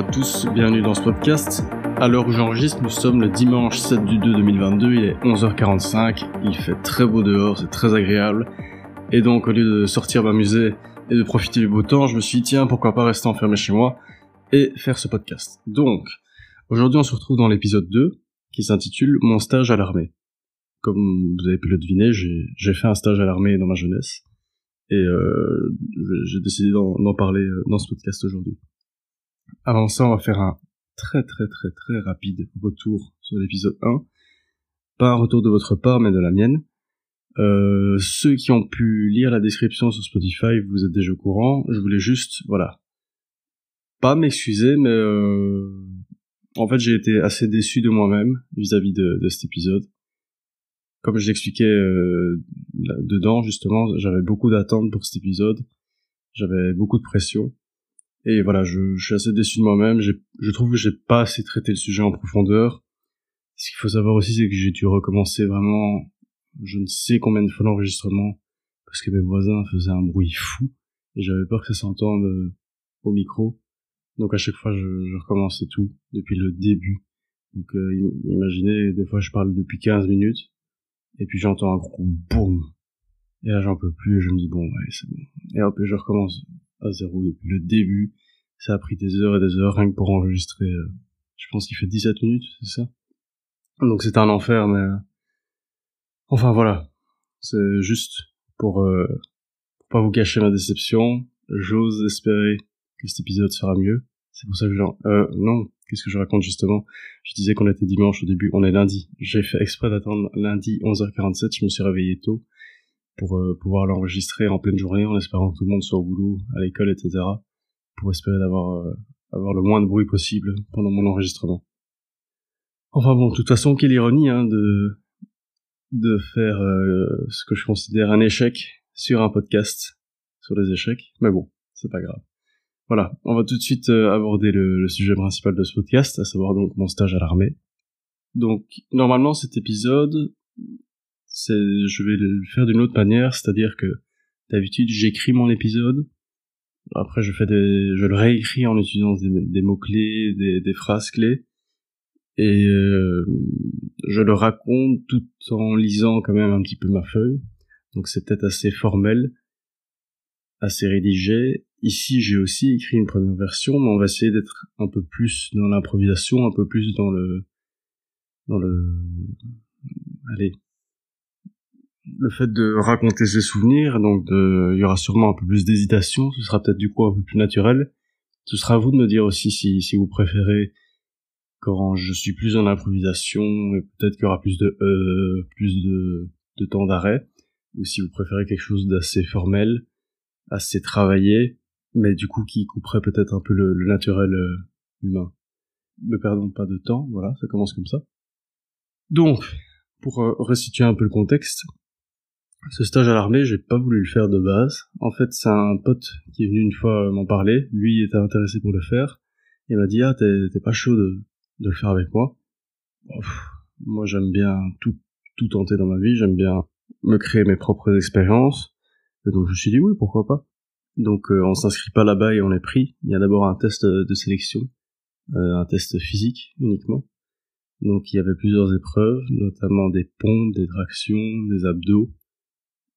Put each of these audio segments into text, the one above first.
À tous, bienvenue dans ce podcast. À l'heure où j'enregistre, nous sommes le dimanche 7 du 2 2022, il est 11h45, il fait très beau dehors, c'est très agréable. Et donc au lieu de sortir m'amuser et de profiter du beau temps, je me suis dit tiens, pourquoi pas rester enfermé chez moi et faire ce podcast. Donc, aujourd'hui on se retrouve dans l'épisode 2 qui s'intitule Mon stage à l'armée. Comme vous avez pu le deviner, j'ai fait un stage à l'armée dans ma jeunesse et euh, j'ai décidé d'en parler euh, dans ce podcast aujourd'hui. Avant ça, on va faire un très très très très rapide retour sur l'épisode 1. Pas un retour de votre part, mais de la mienne. Euh, ceux qui ont pu lire la description sur Spotify, vous êtes déjà au courant. Je voulais juste, voilà, pas m'excuser, mais euh, en fait j'ai été assez déçu de moi-même vis-à-vis de, cet épisode. Comme je l'expliquais euh, dedans, justement, j'avais beaucoup d'attentes pour cet épisode. J'avais beaucoup de pression. Et voilà, je, je suis assez déçu de moi-même. Je trouve que j'ai pas assez traité le sujet en profondeur. Ce qu'il faut savoir aussi, c'est que j'ai dû recommencer vraiment, je ne sais combien de fois l'enregistrement, parce que mes voisins faisaient un bruit fou, et j'avais peur que ça s'entende euh, au micro. Donc à chaque fois, je, je recommençais tout, depuis le début. Donc euh, imaginez, des fois je parle depuis 15 minutes, et puis j'entends un gros boum. Et là j'en peux plus, et je me dis bon, ouais, c'est bon. Et hop, je recommence à zéro depuis le début. Ça a pris des heures et des heures rien que pour enregistrer. Euh, je pense qu'il fait 17 minutes, c'est ça? Donc c'était un enfer, mais... Euh, enfin voilà. C'est juste pour, euh, pour pas vous cacher ma déception. J'ose espérer que cet épisode sera mieux. C'est pour ça que genre... Euh, non, qu'est-ce que je raconte justement? Je disais qu'on était dimanche au début, on est lundi. J'ai fait exprès d'attendre lundi 11h47, je me suis réveillé tôt pour euh, pouvoir l'enregistrer en pleine journée en espérant que tout le monde soit au boulot, à l'école, etc. pour espérer d'avoir euh, avoir le moins de bruit possible pendant mon enregistrement. Enfin bon, de toute façon, quelle ironie hein, de de faire euh, ce que je considère un échec sur un podcast sur les échecs, mais bon, c'est pas grave. Voilà, on va tout de suite aborder le, sujet principal de ce podcast, à savoir donc mon stage à l'armée. Donc normalement cet épisode je vais le faire d'une autre manière, c'est-à-dire que d'habitude j'écris mon épisode, après je le réécris en utilisant des, mots clés, des, phrases clés, et euh, je le raconte tout en lisant quand même un petit peu ma feuille. Donc c'est peut-être assez formel, assez rédigé. Ici j'ai aussi écrit une première version, mais on va essayer d'être un peu plus dans l'improvisation, un peu plus dans le, dans le, allez, le fait de raconter ses souvenirs, donc de, il y aura sûrement un peu plus d'hésitation, ce sera peut-être du coup un peu plus naturel. Ce sera à vous de me dire aussi si, si vous préférez quand je suis plus en improvisation, et peut-être qu'il y aura plus de euh, plus de, de temps d'arrêt, ou si vous préférez quelque chose d'assez formel, assez travaillé, mais du coup qui couperait peut-être un peu le, naturel euh, humain. Ne perdons pas de temps, voilà, ça commence comme ça. Donc, pour euh, restituer un peu le contexte, ce stage à l'armée, j'ai pas voulu le faire de base. En fait, c'est un pote qui est venu une fois m'en parler. Lui était intéressé pour le faire. Il m'a dit, ah, t'es pas chaud de, de le faire avec moi? moi, j'aime bien tout, tout tenter dans ma vie. J'aime bien me créer mes propres expériences. Et donc, je me suis dit, oui, pourquoi pas? Donc, euh, on s'inscrit pas là-bas et on est pris. Il y a d'abord un test de sélection, euh, un test physique uniquement. Donc, il y avait plusieurs épreuves, notamment des pompes, des tractions, des abdos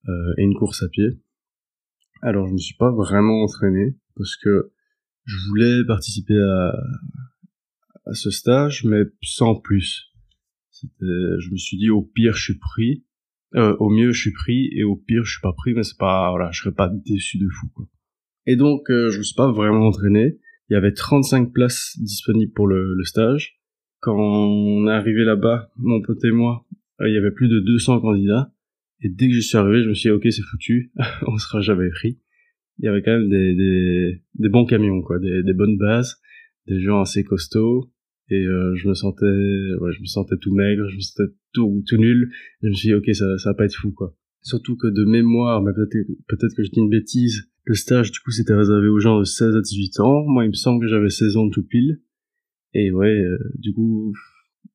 et une course à pied. Alors je me suis pas vraiment entraîné parce que je voulais participer à, à ce stage, mais sans plus. Je me suis dit au pire je suis pris, euh, au mieux je suis pris et au pire je suis pas pris, mais c'est pas voilà, je serais pas déçu de fou quoi. Et donc euh, je me suis pas vraiment entraîné. Il y avait 35 places disponibles pour le, le stage. Quand on est arrivé là-bas, mon pote et moi, euh, il y avait plus de 200 candidats. Et dès que je suis arrivé, je me suis dit, ok, c'est foutu, on sera jamais pris. Il y avait quand même des, des, des bons camions, quoi, des, des, bonnes bases, des gens assez costauds. Et euh, je me sentais, ouais, je me sentais tout maigre, je me sentais tout, tout nul. Je me suis dit, ok, ça, ça va pas être fou, quoi. Surtout que de mémoire, mais peut-être peut-être que je dis une bêtise, le stage, du coup, c'était réservé aux gens de 16 à 18 ans. Moi, il me semble que j'avais 16 ans tout pile. Et ouais, euh, du coup,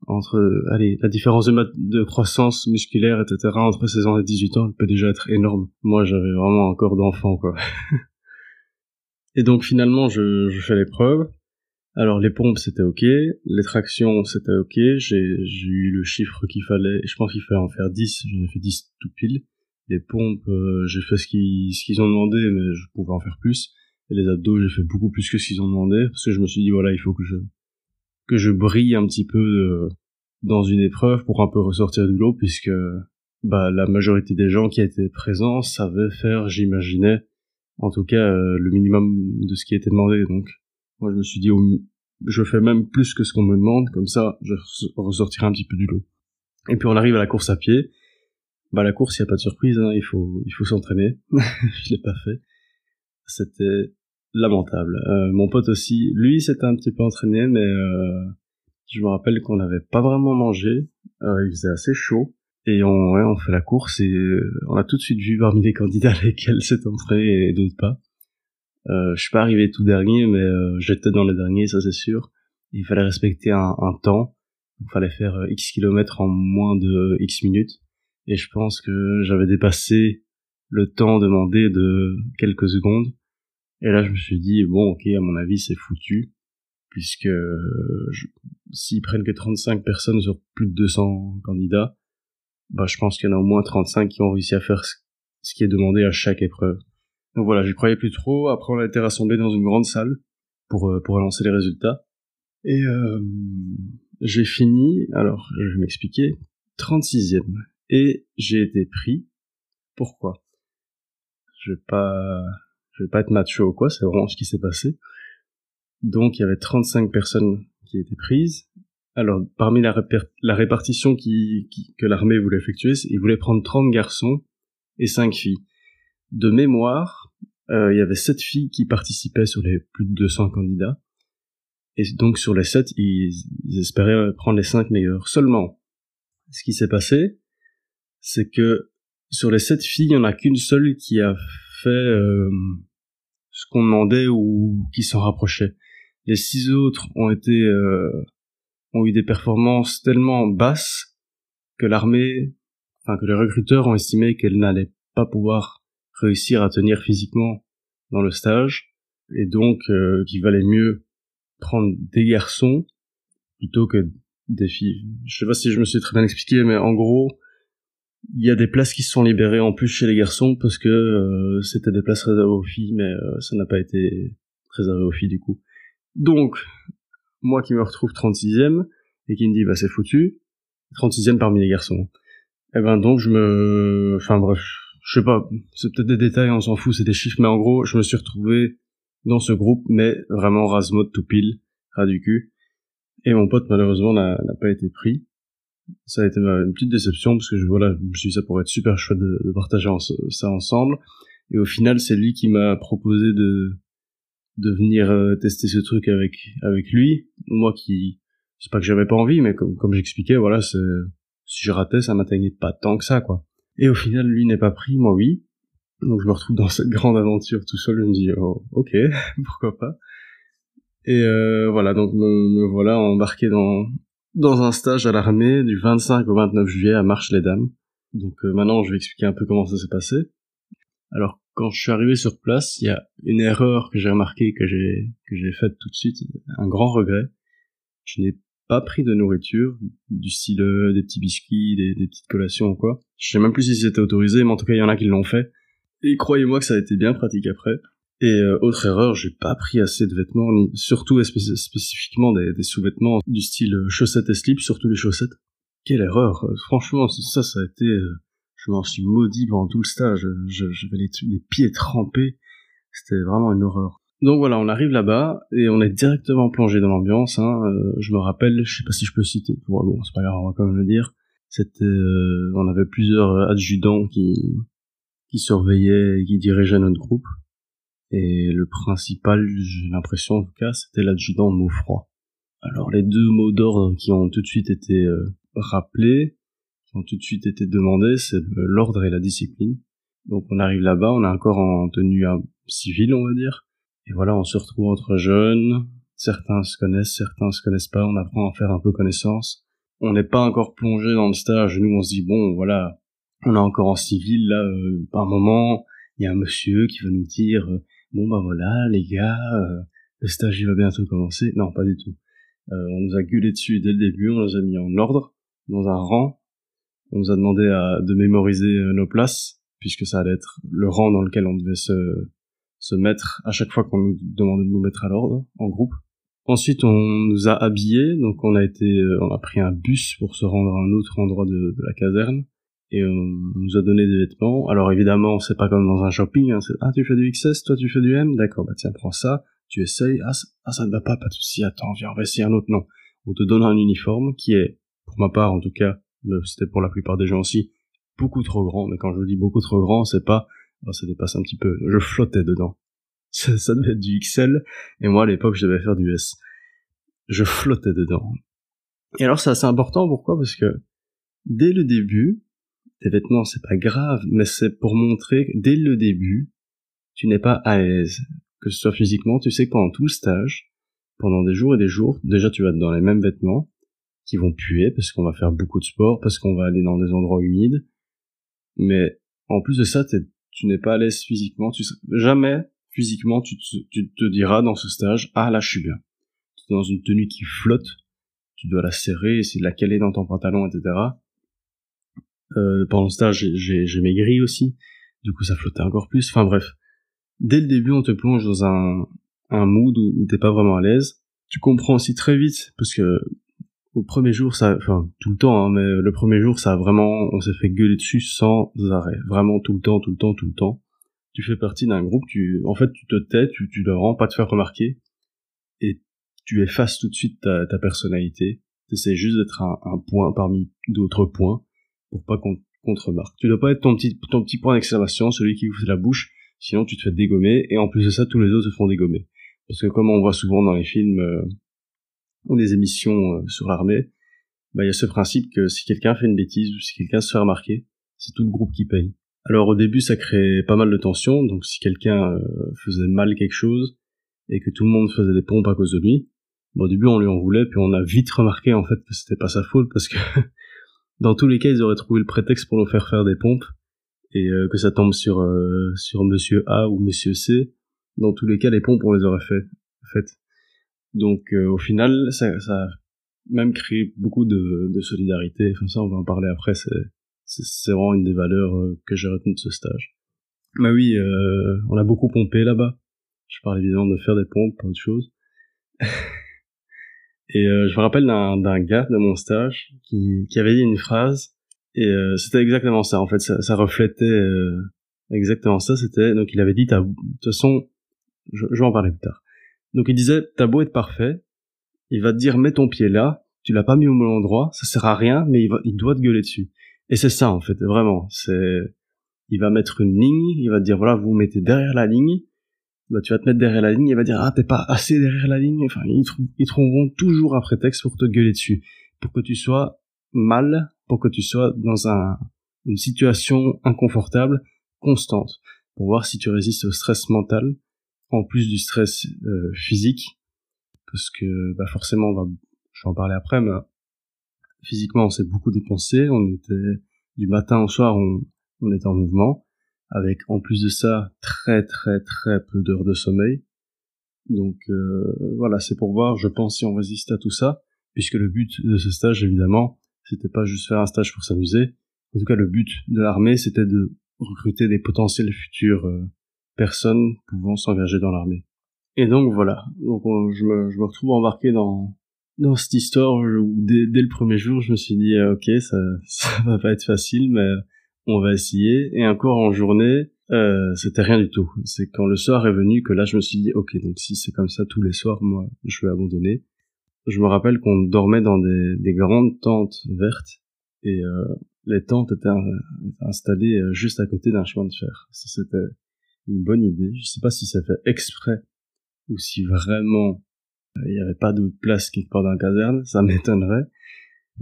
entre allez la différence de, de croissance musculaire etc entre 16 ans et 18 ans elle peut déjà être énorme. Moi j'avais vraiment un corps d'enfant quoi. Et donc finalement je, je fais l'épreuve. Alors les pompes c'était ok, les tractions c'était ok, j'ai eu le chiffre qu'il fallait, je pense qu'il fallait en faire 10, j'en ai fait 10 tout pile. Les pompes, euh, j'ai fait ce qu'ils ont demandé, mais je pouvais en faire plus. Et les abdos, j'ai fait beaucoup plus que ce qu'ils ont demandé, parce que je me suis dit voilà, il faut que je que je brille un petit peu euh, dans une épreuve pour un peu ressortir du lot, puisque bah la majorité des gens qui étaient présents savaient faire, j'imaginais, en tout cas euh, le minimum de ce qui était demandé. Donc moi je me suis dit je fais même plus que ce qu'on me demande, comme ça je ressortirai un petit peu du lot. Et puis on arrive à la course à pied. Bah la course, il y a pas de surprise, hein, il faut il faut s'entraîner. je l'ai pas fait. C'était lamentable. Euh, mon pote aussi, lui, s'était un petit peu entraîné, mais euh, je me rappelle qu'on n'avait pas vraiment mangé. Euh, il faisait assez chaud. Et on, ouais, on fait la course et on a tout de suite vu parmi les candidats lesquels s'est entraîné et d'autres pas. Euh, je suis pas arrivé tout dernier, mais j'étais dans les derniers, ça c'est sûr. Il fallait respecter un, un temps. Il fallait faire X kilomètres en moins de X minutes. Et je pense que j'avais dépassé le temps demandé de quelques secondes. Et là, je me suis dit, bon, ok, à mon avis, c'est foutu, puisque s'ils prennent que 35 personnes sur plus de 200 candidats, bah, je pense qu'il y en a au moins 35 qui ont réussi à faire ce qui est demandé à chaque épreuve. Donc voilà, j'y croyais plus trop. Après, on a été rassemblés dans une grande salle pour, euh, pour annoncer les résultats. Et euh, j'ai fini, alors je vais m'expliquer, 36e. Et j'ai été pris. Pourquoi? Je vais pas je vais pas être macho ou quoi, c'est vraiment ce qui s'est passé. Donc il y avait 35 personnes qui étaient prises. Alors parmi la, répartition que l'armée voulait effectuer, ils voulaient prendre 30 garçons et 5 filles. De mémoire, euh, il y avait 7 filles qui participaient sur les plus de 200 candidats. Et donc sur les 7, ils, ils espéraient prendre les 5 meilleurs. Seulement, ce qui s'est passé, c'est que sur les 7 filles, il n'y en a qu'une seule qui a fait euh, ce qu'on demandait ou qui s'en rapprochait. Les six autres ont été euh, ont eu des performances tellement basses que l'armée, enfin que les recruteurs ont estimé qu'elle n'allait pas pouvoir réussir à tenir physiquement dans le stage et donc euh, qu'il valait mieux prendre des garçons plutôt que des filles. Je sais pas si je me suis très bien expliqué, mais en gros, il y a des places qui se sont libérées en plus chez les garçons parce que euh, c'était des places réservées aux filles, mais euh, ça n'a pas été réservé aux filles du coup. Donc, moi qui me retrouve 36ème et qui me dit bah c'est foutu, 36ème parmi les garçons. Et eh ben donc je me, enfin bref, je sais pas, c'est peut-être des détails, on s'en fout, c'est des chiffres, mais en gros je me suis retrouvé dans ce groupe, mais vraiment rasmode tout pile, ras du cul. Et mon pote malheureusement n'a pas été pris ça a été une petite déception parce que je, voilà, je me suis dit ça pourrait être super chouette de, partager ça ensemble. Et au final, c'est lui qui m'a proposé de de venir euh, tester ce truc avec avec lui. Moi qui c'est pas que j'avais pas envie, mais comme comme j'expliquais, voilà, si je ratais, ça m'atteignait pas tant que ça, quoi. Et au final, lui n'est pas pris, moi oui. Donc je me retrouve dans cette grande aventure tout seul. Je me dis, oh, ok, pourquoi pas. Et euh, voilà, donc me voilà embarqué dans dans un stage à l'armée du 25 au 29 juillet à Marche-les-Dames. Donc euh, maintenant, je vais expliquer un peu comment ça s'est passé. Alors, quand je suis arrivé sur place, il y a une erreur que j'ai remarquée, que j'ai que j'ai faite tout de suite, un grand regret. Je n'ai pas pris de nourriture, du style des petits biscuits, des, des, petites collations ou quoi. Je sais même plus si c'était autorisé, mais en tout cas, il y en a qui l'ont fait. Et croyez-moi que ça a été bien pratique après. Et euh, autre erreur, j'ai pas pris assez de vêtements, ni surtout spécifiquement des, des sous-vêtements du style euh, chaussettes et slips, surtout les chaussettes. Quelle erreur euh, Franchement, ça, ça a été... je m'en suis maudit pendant tout le stage. J'avais les, les pieds trempés. C'était vraiment une horreur. Donc voilà, on arrive là-bas et on est directement plongé dans l'ambiance. Hein. je me rappelle, je sais pas si je peux citer. Bon, c'est pas grave, on va quand même le dire. C'était, on avait plusieurs adjudants qui qui surveillaient et qui dirigeaient notre groupe. Et le principal, j'ai l'impression en tout cas, c'était l'adjudant mot froid. Alors les deux mots d'ordre qui ont tout de suite été euh, rappelés, qui ont tout de suite été demandés, c'est l'ordre et la discipline. Donc on arrive là-bas, on est encore en tenue civile, on va dire. Et voilà, on se retrouve entre jeunes, certains se connaissent, certains se connaissent pas, on apprend à faire un peu connaissance. On n'est pas encore plongé dans le stage, nous on se dit bon voilà, on est encore en civil là, euh, par moment, il y a un monsieur qui va nous dire euh, bon bah voilà les gars, euh, le stage il va bientôt commencer. Non, pas du tout. Euh, on nous a gueulé dessus dès le début, on nous a mis en ordre, dans un rang. On nous a demandé à, de mémoriser euh, nos places, puisque ça allait être le rang dans lequel on devait se, se mettre à chaque fois qu'on nous demandait de nous mettre à l'ordre, en groupe. Ensuite, on nous a habillés, donc on a été, euh, on a pris un bus pour se rendre à un autre endroit de, de la caserne, et on nous a donné des vêtements. Alors évidemment, c'est pas comme dans un shopping, hein, ah tu fais du XS, toi tu fais du M, d'accord, bah tiens prends ça, tu essayes, ah, ah, ça ne va pas, pas de souci, attends, viens, on va essayer un autre. Non, on te donne un uniforme qui est, pour ma part en tout cas, c'était pour la plupart des gens aussi, beaucoup trop grand. Mais quand je dis beaucoup trop grand, c'est pas, oh, ça dépasse un petit peu. Je flottais dedans. Ça, ça devait être du XL, et moi à l'époque je devais faire du S. Je flottais dedans. Et alors c'est assez important, pourquoi? Parce que dès le début, tes vêtements c'est pas grave, mais c'est pour montrer que dès le début, tu n'es pas à l'aise que ce soit physiquement, tu sais que pendant tout le stage, pendant des jours et des jours, déjà tu vas être dans les mêmes vêtements qui vont puer parce qu'on va faire beaucoup de sport, parce qu'on va aller dans des endroits humides. Mais en plus de ça, tu n'es pas à l'aise physiquement. Tu, jamais physiquement tu te, tu te diras dans ce stage, ah là je suis bien. Tu es dans une tenue qui flotte, tu dois la serrer, essayer de la caler dans ton pantalon, etc. Euh, pendant le stage, j'ai maigri aussi. Du coup, ça flottait encore plus. Enfin bref, dès le début, on te plonge dans un, un mood où, t'es pas vraiment à l'aise. Tu comprends aussi très vite, parce que au premier jour, ça, enfin tout le temps, hein, mais le premier jour, ça a vraiment, on s'est fait gueuler dessus sans arrêt, vraiment tout le temps, tout le temps, tout le temps. Tu fais partie d'un groupe, tu, en fait, tu te tais, tu, tu rends pas te faire remarquer, et tu effaces tout de suite ta, ta personnalité. T'essaies juste d'être un, un, point parmi d'autres points pour pas qu'on te remarque. Tu dois pas être ton petit, ton petit point d'exclamation, celui qui ouvre la bouche, sinon tu te fais dégommer, et en plus de ça, tous les autres se font dégommer. Parce que comme on voit souvent dans les films euh, ou les émissions euh, sur l'armée, bah, il y a ce principe que si quelqu'un fait une bêtise ou si quelqu'un se fait remarquer, c'est tout le groupe qui paye. Alors au début, ça crée pas mal de tension, donc si quelqu'un euh, faisait mal quelque chose et que tout le monde faisait des pompes à cause de lui, bon, au début on lui en voulait, puis on a vite remarqué en fait que c'était pas sa faute parce que dans tous les cas, ils auraient trouvé le prétexte pour nous faire faire des pompes et euh, que ça tombe sur euh, sur Monsieur A ou Monsieur C, dans tous les cas, les pompes on les aurait fait. fait. Donc euh, au final, ça, ça a même créé beaucoup de, de solidarité. Enfin ça, on va en parler après. C'est c'est vraiment une des valeurs que j'ai retenues de ce stage. Mais oui, on a beaucoup pompé là-bas. Je parle évidemment de faire des pompes, pas autre chose. Et je me rappelle d'un gars de mon stage qui, qui avait dit une phrase et euh, c'était exactement ça, en fait, ça, ça reflétait euh, exactement ça. C'était donc il avait dit, de toute façon, je, je, vais en parler plus tard. Donc il disait, t'as beau être parfait, il va te dire mets ton pied là, tu l'as pas mis au bon endroit, ça sert à rien, mais il, va, il doit te gueuler dessus. Et c'est ça en fait, vraiment. C'est, il va mettre une ligne, il va te dire voilà, vous mettez derrière la ligne. Bah, tu vas te mettre derrière la ligne, il va dire ah t'es pas assez derrière la ligne. Enfin, ils, ils trouveront toujours un prétexte pour te gueuler dessus, pour que tu sois mal pour que tu sois dans un, une situation inconfortable constante, pour voir si tu résistes au stress mental, en plus du stress euh, physique, parce que bah forcément, on va, je vais en parler après, mais physiquement, on s'est beaucoup dépensé, on était du matin au soir, on, on était en mouvement, avec en plus de ça très très très peu d'heures de sommeil. Donc euh, voilà, c'est pour voir, je pense, si on résiste à tout ça, puisque le but de ce stage, évidemment, c'était pas juste faire un stage pour s'amuser. En tout cas, le but de l'armée, c'était de recruter des potentiels futurs euh, personnes pouvant s'engager dans l'armée. Et donc voilà, donc je, me, je, me, retrouve embarqué dans dans cette histoire où dès, dès, le premier jour, je me suis dit euh, ok, ça ça va pas être facile, mais on va essayer. Et encore en journée, euh, c'était rien du tout. C'est quand le soir est venu que là, je me suis dit ok, donc si c'est comme ça tous les soirs, moi, je vais abandonner je me rappelle qu'on dormait dans des, des, grandes tentes vertes et euh, les tentes étaient, installées euh, juste à côté d'un chemin de fer. C'était une bonne idée. Je sais pas si ça fait exprès ou si vraiment euh, il n'y avait pas de place quelque part dans la caserne, ça m'étonnerait.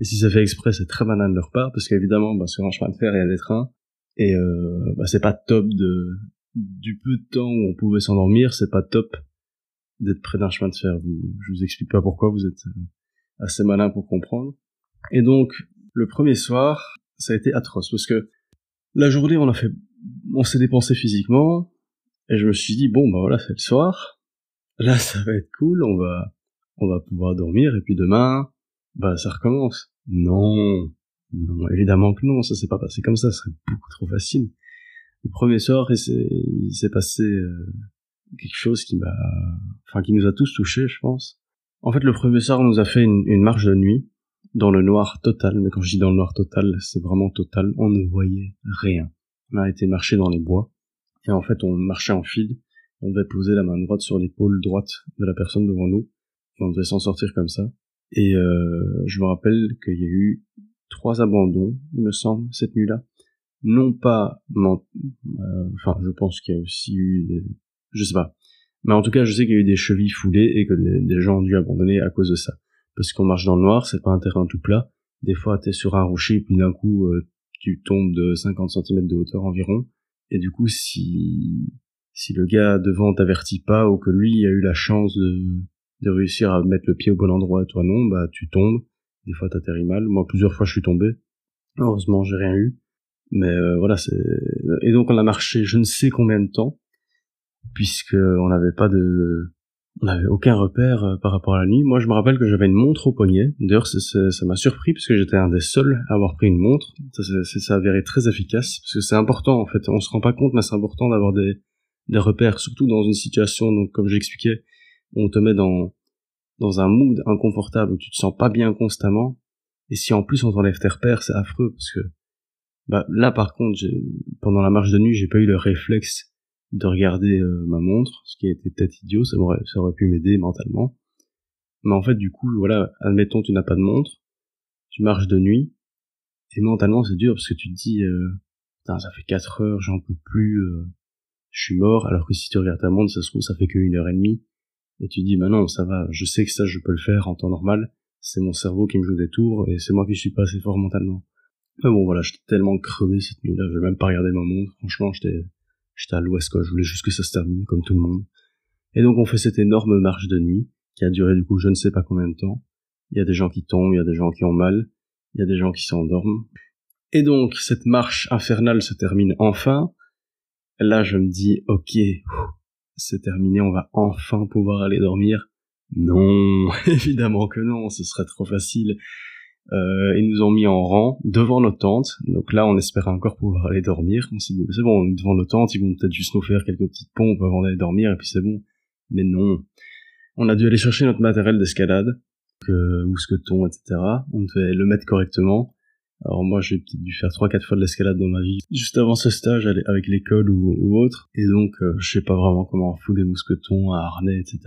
Et si ça fait exprès, c'est très malin de leur part parce qu'évidemment, bah, sur un chemin de fer, il y a des trains et euh, bah, c'est pas top de du peu de temps où on pouvait s'endormir, c'est pas top d'être près d'un chemin de fer. Vous, je vous explique pas pourquoi, vous êtes euh, assez malin pour comprendre. Et donc, le premier soir, ça a été atroce, parce que la journée, on a fait, on s'est dépensé physiquement, et je me suis dit, bon, bah voilà, c'est le soir, là ça va être cool, on va, on va pouvoir dormir et puis demain, bah ça recommence. Non, non, évidemment que non, ça s'est pas passé comme ça, ce serait beaucoup trop facile. Le premier soir, il s'est passé euh, quelque chose qui m'a, enfin qui nous a tous touchés, je pense. En fait, le premier soir, on nous a fait une, une marche de nuit dans le noir total, mais quand je dis dans le noir total, c'est vraiment total, on ne voyait rien. On a été marcher dans les bois, et en fait, on marchait en file, on devait poser la main droite sur l'épaule droite de la personne devant nous, et on devait s'en sortir comme ça. Et euh, je me rappelle qu'il y a eu trois abandons, il me semble, cette nuit-là. Non pas, euh, enfin, je pense qu'il y a aussi eu, des... je sais pas. Mais en tout cas, je sais qu'il y a eu des chevilles foulées et que des, gens ont dû abandonner à cause de ça. Parce qu'on marche dans le noir, c'est pas un terrain tout plat. Des fois, t'es sur un rocher, puis d'un coup, euh, tu tombes de 50 cm de hauteur environ. Et du coup, si, si le gars devant t'avertit pas, ou que lui a eu la chance de, de réussir à mettre le pied au bon endroit toi non, bah, tu tombes des fois, t'atterris mal. Moi, plusieurs fois, je suis tombé. Heureusement, j'ai rien eu. Mais euh, voilà, c'est... Et donc, on a marché je ne sais combien de temps, puisque on n'avait pas de... On n'avait aucun repère euh, par rapport à la nuit. Moi, je me rappelle que j'avais une montre au poignet. D'ailleurs, ça m'a surpris, parce que j'étais un des seuls à avoir pris une montre. Ça s'est avéré très efficace, parce que c'est important, en fait. On se rend pas compte, mais c'est important d'avoir des, des repères, surtout dans une situation, donc comme j'expliquais, on te met dans dans un mood inconfortable où tu te sens pas bien constamment, et si en plus on t'enlève tes repères, c'est affreux parce que bah là par contre, pendant la marche de nuit, j'ai pas eu le réflexe de regarder euh, ma montre, ce qui été peut-être idiot, ça aurait, ça aurait pu m'aider mentalement. Mais en fait, du coup, voilà, admettons tu n'as pas de montre, tu marches de nuit, et mentalement c'est dur parce que tu te dis, euh, ça fait 4 heures, j'en peux plus, euh, je suis mort, alors que si tu regardes ta montre, ça se trouve, ça fait que une heure et demie, et tu dis, bah non, ça va, je sais que ça, je peux le faire en temps normal, c'est mon cerveau qui me joue des tours, et c'est moi qui suis pas assez fort mentalement. Mais bon, voilà, j'étais tellement crevé cette nuit-là, je même pas regarder ma montre, franchement, j'étais, j'étais à l'ouest, quoi, je voulais juste que ça se termine, comme tout le monde. Et donc, on fait cette énorme marche de nuit, qui a duré, du coup, je ne sais pas combien de temps. Il y a des gens qui tombent, il y a des gens qui ont mal, il y a des gens qui s'endorment. Et donc, cette marche infernale se termine enfin. Là, je me dis, ok, c'est terminé, on va enfin pouvoir aller dormir. Non, évidemment que non, ce serait trop facile. Euh, ils nous ont mis en rang devant nos tentes. Donc là, on espérait encore pouvoir aller dormir. On s'est dit, c'est bon, devant nos tentes, ils vont peut-être juste nous faire quelques petites pompes avant d'aller dormir, et puis c'est bon. Mais non. On a dû aller chercher notre matériel d'escalade, que mousqueton, etc. On devait le mettre correctement. Alors moi, j'ai peut-être dû faire trois, quatre fois de l'escalade dans ma vie, juste avant ce stage avec l'école ou, autre. Et donc, euh, je sais pas vraiment comment on fout des mousquetons, à harnais, etc.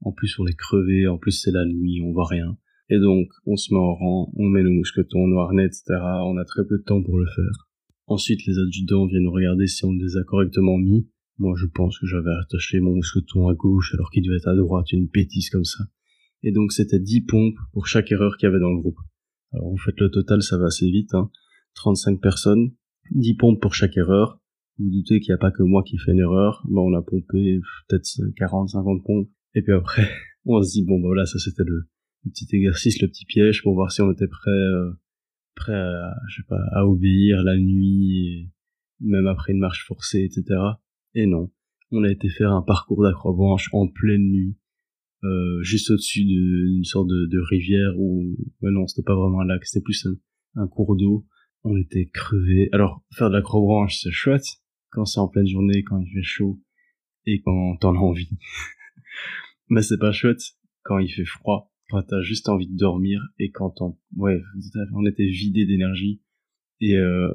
En plus, on les crever, en plus c'est la nuit, on voit rien. Et donc, on se met en rang, on met nos mousquetons, nos harnais, etc. On a très peu de temps pour le faire. Ensuite, les adjudants viennent regarder si on les a correctement mis. Moi, je pense que j'avais attaché mon mousqueton à gauche alors qu'il devait être à droite, une bêtise comme ça. Et donc, c'était 10 pompes pour chaque erreur qu'il y avait dans le groupe. Alors vous faites le total, ça va assez vite. Hein. 35 personnes, 10 pompes pour chaque erreur. Vous, doutez qu'il n'y a pas que moi qui fais une erreur. Bon, on a pompé peut-être 40, 50 pompes. Et puis après, on se dit, bon, bah voilà, ça c'était le, petit exercice, le petit piège pour voir si on était prêt, euh, prêt à, je sais pas, à obéir la nuit, même après une marche forcée, etc. Et non. On a été faire un parcours d'acrobranche en pleine nuit euh, juste au-dessus d'une sorte de, de, rivière où, ouais non, c'était pas vraiment un lac, c'était plus un, cours d'eau. On était crevés. Alors, faire de l'acrobranche, c'est chouette quand c'est en pleine journée, quand il fait chaud et quand t'en as envie. Mais c'est pas chouette quand il fait froid, quand t'as juste envie de dormir et quand on, ouais, on était vidé d'énergie. Et euh,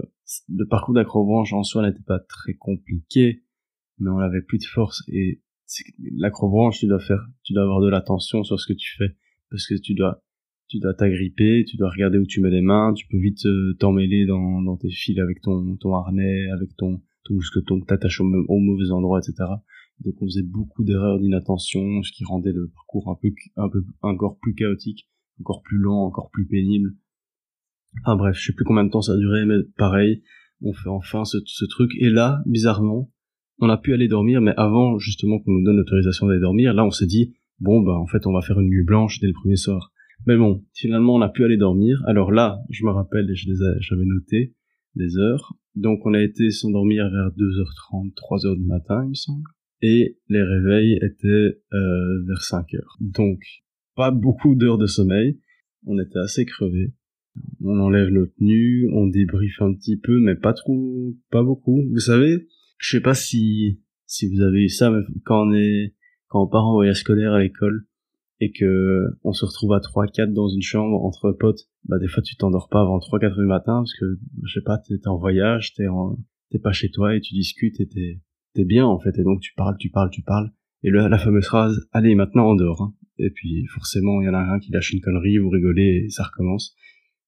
le parcours d'acrobranche en soi n'était pas très compliqué, mais on avait plus de force et l'acrobranche, tu dois faire, tu dois avoir de l'attention sur ce que tu fais, parce que tu dois, tu dois t'agripper, tu dois regarder où tu mets les mains, tu peux vite euh, t'emmêler dans, dans tes fils avec ton, ton harnais, avec ton, ton mousqueton que t'attaches au, au mauvais endroit, etc. Donc on faisait beaucoup d'erreurs d'inattention, ce qui rendait le parcours un peu, un peu, encore plus chaotique, encore plus lent, encore plus pénible. Enfin bref, je sais plus combien de temps ça a duré, mais pareil, on fait enfin ce, ce truc. Et là, bizarrement, on a pu aller dormir, mais avant justement qu'on nous donne l'autorisation d'aller dormir, là on s'est dit bon bah en fait on va faire une nuit blanche dès le premier soir. Mais bon, finalement on a pu aller dormir. Alors là, je me rappelle et je les j'avais noté les heures. Donc on a été s'endormir vers 2h30, 3h du matin, il me semble. et les réveils étaient euh, vers 5 heures. Donc, pas beaucoup d'heures de sommeil. On était assez crevés. On enlève nos tenues, on débriefe un petit peu, mais pas trop, pas beaucoup. Vous savez, je sais pas si si vous avez eu ça, mais quand on est quand on part en voyage scolaire à l'école et que on se retrouve à 3 4 dans une chambre entre potes, bah des fois tu t'endors pas avant 3 4 du matin parce que je sais pas, t'es en voyage, t'es en t'es pas chez toi et tu discutes et t'es t'es bien en fait et donc tu parles, tu parles, tu parles et le, la fameuse phrase allez maintenant on dort hein. et puis forcément il y en a un qui lâche une connerie, vous rigolez et ça recommence.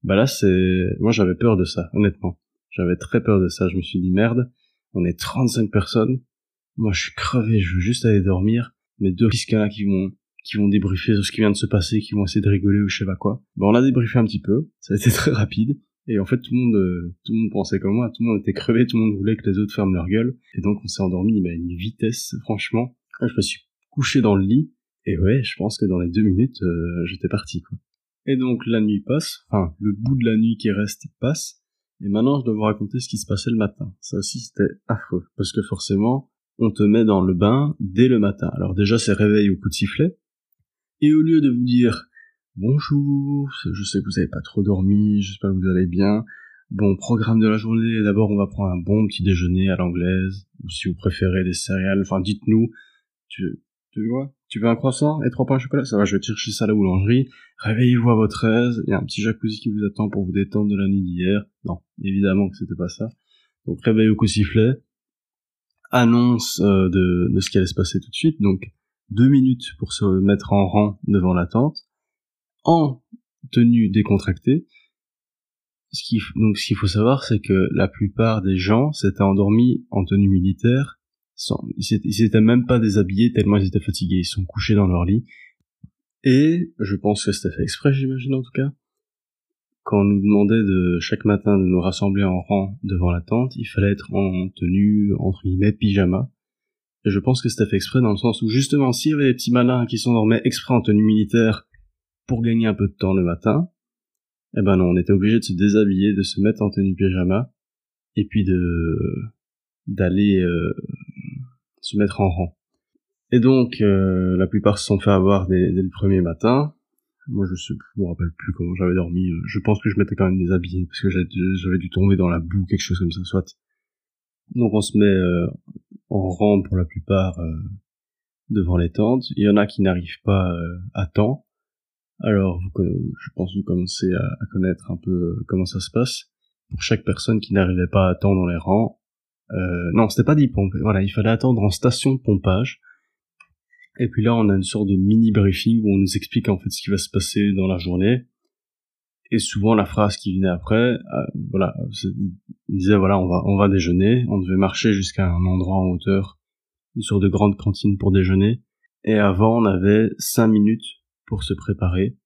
Bah là c'est moi j'avais peur de ça honnêtement. J'avais très peur de ça, je me suis dit merde, on est 35 personnes. Moi je suis crevé, je veux juste aller dormir. Mais deux là qui vont qui vont débriefer sur ce qui vient de se passer, qui vont essayer de rigoler ou je sais pas quoi. Bah on a débriefé un petit peu, ça a été très rapide. Et en fait, tout le monde, euh, tout le monde pensait comme moi, tout le monde était crevé, tout le monde voulait que les autres ferment leur gueule. Et donc, on s'est endormi, mais à une vitesse, franchement. Je me suis couché dans le lit, et ouais, je pense que dans les deux minutes, euh, j'étais parti, quoi. Et donc, la nuit passe, enfin, le bout de la nuit qui reste passe, et maintenant, je dois vous raconter ce qui se passait le matin. Ça aussi, c'était affreux, parce que forcément, on te met dans le bain dès le matin. Alors déjà, c'est réveil au coup de sifflet, et au lieu de vous dire, Bonjour, je sais que vous avez pas trop dormi, j'espère que vous allez bien. Bon, programme de la journée, d'abord on va prendre un bon petit déjeuner à l'anglaise, ou si vous préférez des céréales, enfin dites-nous, tu, tu vois, tu veux un croissant et trois pains au chocolat? Ça va, je vais te chercher ça à la boulangerie, réveillez-vous à votre aise, il y a un petit jacuzzi qui vous attend pour vous détendre de la nuit d'hier. Non, évidemment que c'était pas ça. Donc réveil au sifflet, annonce euh, de, de ce qui allait se passer tout de suite, donc deux minutes pour se mettre en rang devant la tente, en tenue décontractée. Ce qu'il, donc ce qu'il faut savoir, c'est que la plupart des gens s'étaient endormis en tenue militaire. Ils, s'étaient, même pas déshabillés tellement ils étaient fatigués. Ils sont couchés dans leur lit. Et je pense que c'était fait exprès, j'imagine en tout cas. Quand on nous demandait de chaque matin de nous rassembler en rang devant la tente, il fallait être en tenue entre guillemets pyjama. Et je pense que c'était fait exprès dans le sens où justement s'il y avait des petits malins qui s'endormaient exprès en tenue militaire pour gagner un peu de temps le matin, eh ben non, on était obligé de se déshabiller, de se mettre en tenue pyjama, et puis de d'aller euh, se mettre en rang. Et donc, euh, la plupart se sont fait avoir dès, le premier matin. Moi, je, sais, je me rappelle plus comment j'avais dormi. Je pense que je m'étais quand même déshabillé parce que j'avais dû tomber dans la boue, quelque chose comme ça, soit. Donc, on se met euh, en rang pour la plupart devant les tentes. Il y en a qui n'arrivent pas à temps. Alors, je pense que vous commencez à, connaître un peu euh, comment ça se passe. Pour chaque personne qui n'arrivait pas à attendre dans les rangs, euh, non, c'était pas dit pompe. Voilà, il fallait attendre en station pompage. Et puis là, on a une sorte de mini briefing où on nous explique en fait ce qui va se passer dans la journée. Et souvent, la phrase qui venait après, euh, voilà, il disait voilà, on va, on va déjeuner. On devait marcher jusqu'à un endroit en hauteur, une sorte de grande cantine pour déjeuner. Et avant, on avait cinq minutes pour se préparer.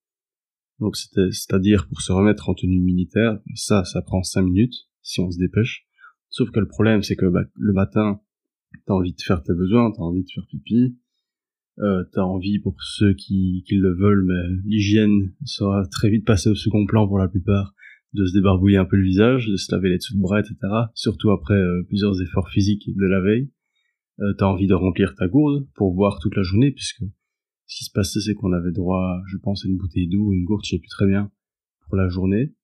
Donc c'est-à-dire pour se remettre en tenue militaire, ça, ça prend cinq minutes si on se dépêche. Sauf que le problème, c'est que bah, le matin, t'as envie de faire tes besoins, t'as envie de faire pipi, euh, t'as envie pour ceux qui, qui le veulent, mais l'hygiène sera très vite passée au second plan pour la plupart, de se débarbouiller un peu le visage, de se laver les dessous de bras, etc. Surtout après euh, plusieurs efforts physiques de la veille. Euh, t'as envie de remplir ta gourde pour boire toute la journée, puisque ce qui se passait, c'est qu'on avait droit, je pense, à une bouteille d'eau, une gourde, je sais plus très bien, pour la journée.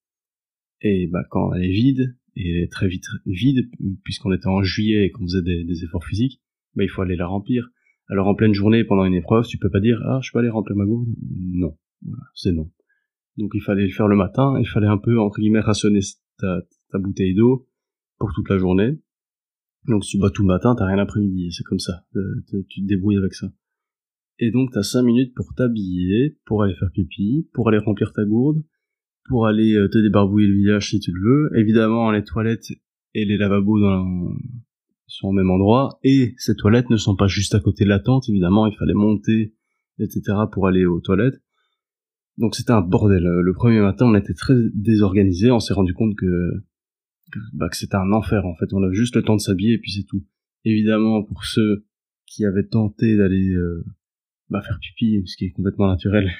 Et bah, quand elle est vide, et très vite vide, puisqu'on était en juillet et qu'on faisait des, efforts physiques, bah, il faut aller la remplir. Alors en pleine journée, pendant une épreuve, tu peux pas dire, ah, je peux aller remplir ma gourde? Non. Voilà, c'est non. Donc il fallait le faire le matin, il fallait un peu, entre guillemets, rationner ta, bouteille d'eau pour toute la journée. Donc tu bois tout le matin, t'as rien l'après-midi, c'est comme ça. Euh, tu te débrouilles avec ça. Et donc t'as 5 minutes pour t'habiller, pour aller faire pipi, pour aller remplir ta gourde, pour aller euh, te débarbouiller le visage si tu le veux. Évidemment, les toilettes et les lavabos sont au même endroit, et ces toilettes ne sont pas juste à côté de la tente, évidemment, il fallait monter, etc. pour aller aux toilettes. Donc c'était un bordel. Le premier matin, on était très désorganisé, on s'est rendu compte que, bah, que c'était un enfer en fait. On avait juste le temps de s'habiller et puis c'est tout. Évidemment, pour ceux qui avaient tenté d'aller euh, bah, faire pipi, ce qui est complètement naturel,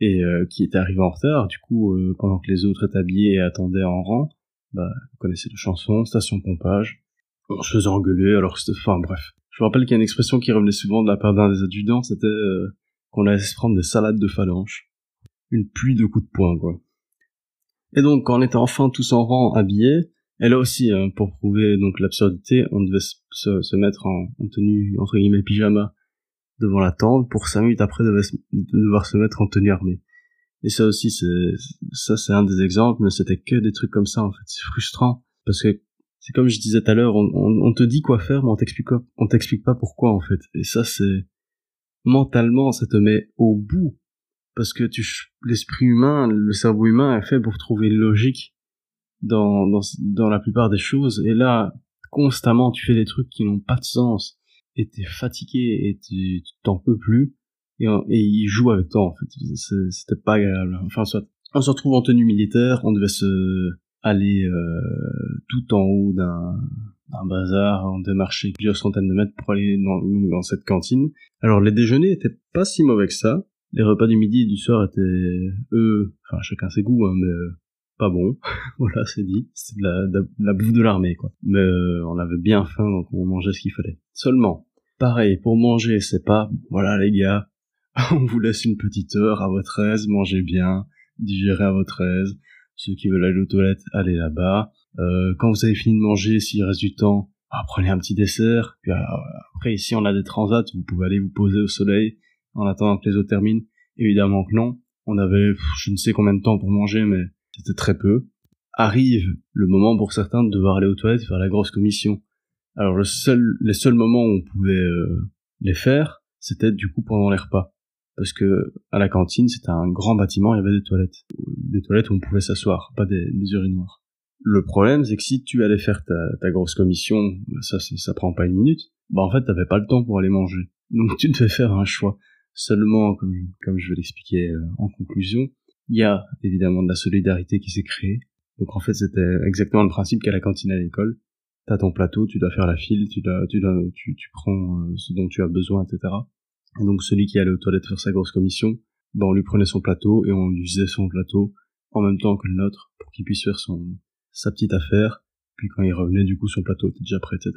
et euh, qui était arrivé en retard. Du coup, euh, pendant que les autres étaient habillés et attendaient en rang, bah, vous connaissez la chanson, station pompage. On se faisait engueuler, alors c'était, enfin bref, Je me rappelle qu'il y a une expression qui revenait souvent de la part d'un des adjudants, c'était euh, qu'on allait se prendre des salades de phalanges. Une pluie de coups de poing, quoi. Et donc, quand on était enfin tous en rang habillés, et là aussi, hein, pour prouver donc l'absurdité, on devait se, se mettre en, en, tenue entre guillemets pyjama devant la tente pour cinq minutes après devait devoir se mettre en tenue armée. Et ça aussi, c'est ça, c'est un des exemples, mais c'était que des trucs comme ça en fait. C'est frustrant parce que c'est comme je disais tout à l'heure, on, te dit quoi faire, mais on t'explique on t'explique pas pourquoi en fait. Et ça, c'est mentalement, ça te met au bout parce que tu l'esprit humain, le cerveau humain est fait pour trouver une logique dans, dans, dans la plupart des choses. Et là, constamment, tu fais des trucs qui n'ont pas de sens. Et t'es fatigué et tu t'en peux plus. Et, et il joue avec toi, en fait. C'était pas agréable. Enfin, soit, on se retrouve en tenue militaire, on devait se aller euh, tout en haut d'un un bazar, on marcher plusieurs centaines de mètres pour aller dans, dans cette cantine. Alors les déjeuners étaient pas si mauvais que ça. Les repas du midi et du soir étaient, eux, enfin chacun ses goûts, hein, mais euh, pas bon. voilà, c'est dit. C'est de la, de la, bouffe de l'armée, quoi. Mais euh, on avait bien faim, donc on mangeait ce qu'il fallait. Seulement, pareil, pour manger, c'est pas, voilà les gars, on vous laisse une petite heure à votre aise, mangez bien, digérez à votre aise. Ceux qui veulent aller aux toilettes, allez là-bas. Euh, quand vous avez fini de manger, s'il reste du temps, ah, prenez un petit dessert. Puis, euh, après, ici, on a des transats, vous pouvez aller vous poser au soleil en attendant que les autres terminent. Évidemment que non. On avait je ne sais combien de temps pour manger, mais c'était très peu. Arrive le moment pour certains de devoir aller aux toilettes faire la grosse commission. Alors le seul, les seuls moments où on pouvait euh, les faire, c'était du coup pendant les repas. Parce que à la cantine, c'était un grand bâtiment, il y avait des toilettes. Des toilettes où on pouvait s'asseoir, pas des, des urinoirs. Le problème, c'est que si tu allais faire ta, ta grosse commission, bah, ça, ça, prend pas une minute, bah en fait, t'avais pas le temps pour aller manger. Donc tu devais faire un choix. Seulement, comme, comme je vais l'expliquer euh, en conclusion, il y a évidemment de la solidarité qui s'est créée. Donc en fait, c'était exactement le principe qu'à la cantine à l'école. T'as ton plateau, tu dois faire la file, tu dois, tu dois, tu, tu prends euh, ce dont tu as besoin, etc. Et donc celui qui allait aux toilettes faire sa grosse commission, ben on lui prenait son plateau et on lui faisait son plateau en même temps que le nôtre pour qu'il puisse faire son sa petite affaire. Puis quand il revenait, du coup, son plateau était déjà prêt, etc.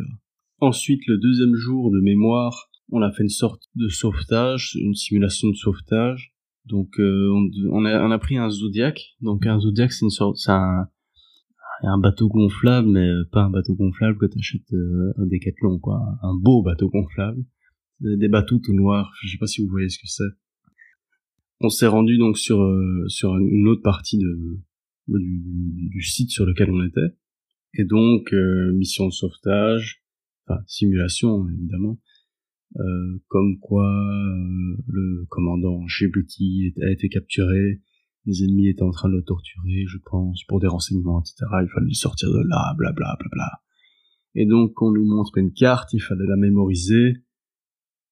Ensuite, le deuxième jour de mémoire, on a fait une sorte de sauvetage, une simulation de sauvetage. Donc euh, on, a, on a pris un Zodiac. Donc un Zodiac c'est une sorte, c'est un, un bateau gonflable, mais pas un bateau gonflable que t'achètes euh, un décathlon quoi, un beau bateau gonflable. Des bateaux tout noirs, je sais pas si vous voyez ce que c'est. On s'est rendu donc sur euh, sur une autre partie de du, du, site sur lequel on était, et donc mission de sauvetage, enfin simulation évidemment, euh, comme quoi euh, le commandant Djibouti a été capturé, les ennemis étaient en train de le torturer, je pense, pour des renseignements, etc. Il fallait sortir de là, blablabla. Bla, bla, bla. Et donc on nous montre une carte, il fallait la mémoriser.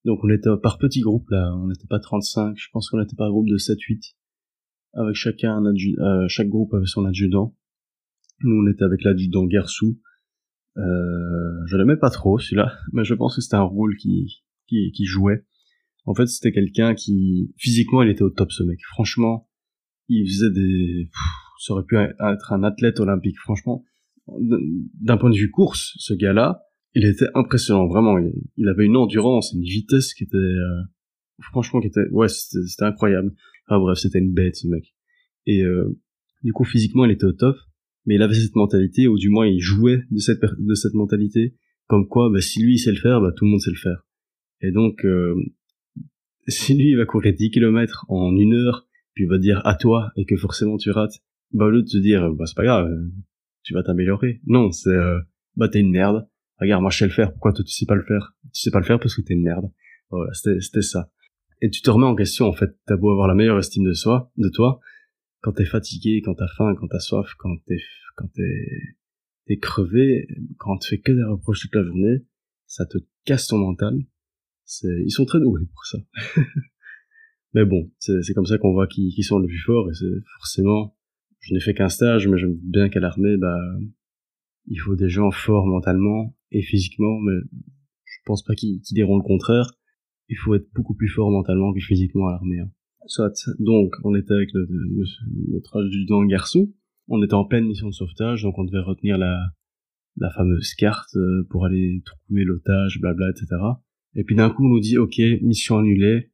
Donc on était par petits groupes là, on n'était pas 35, je pense qu'on était par groupe de 7-8, avec chacun un adjudant, euh, chaque groupe avait son adjudant. Nous on était avec l'adjudant Gersou. Euh, je l'aimais pas trop celui-là, mais je pense que c'était un rôle qui, qui, qui jouait. En fait, c'était quelqu'un qui, physiquement, il était au top, ce mec. Franchement, il faisait des, ça aurait pu être un athlète olympique. Franchement, d'un point de vue course, ce gars-là, il était impressionnant, vraiment. Il avait une endurance, une vitesse qui était, euh, franchement, qui était, ouais, c'était incroyable. Enfin bref, c'était une bête, ce mec. Et euh, du coup, physiquement, il était au top, mais il avait cette mentalité, ou du moins, il jouait de cette de cette mentalité, comme quoi, bah, si lui il sait le faire, bah, tout le monde sait le faire. Et donc, euh, si lui il va courir 10 km en une heure, puis il va dire à toi et que forcément tu rates, bah au lieu de te dire bah c'est pas grave, tu vas t'améliorer. Non, c'est euh, bah t'es une merde. Regarde, moi je sais le faire. Pourquoi toi tu sais pas le faire? Tu sais pas le faire parce que t'es une merde. Voilà, c'était ça. Et tu te remets en question en fait. T'as beau avoir la meilleure estime de soi, de toi, quand t'es fatigué, quand t'as faim, quand t'as soif, quand t'es quand t'es t'es crevé, quand tu fais que des reproches toute la journée, ça te casse ton mental ils sont très doués pour ça. mais bon, c'est comme ça qu'on voit qui, qui sont le plus forts et c'est forcément, je n'ai fait qu'un stage, mais je me bien qu'à l'armée, bah, il faut des gens forts mentalement et physiquement, mais je pense pas qu'ils diront le contraire. Il faut être beaucoup plus fort mentalement que physiquement à l'armée. Hein. Soit, donc, on était avec le, notre adjudant garçon, on était en pleine mission de sauvetage, donc on devait retenir la, la fameuse carte euh, pour aller trouver l'otage, blabla, etc. Et puis d'un coup, on nous dit, ok, mission annulée,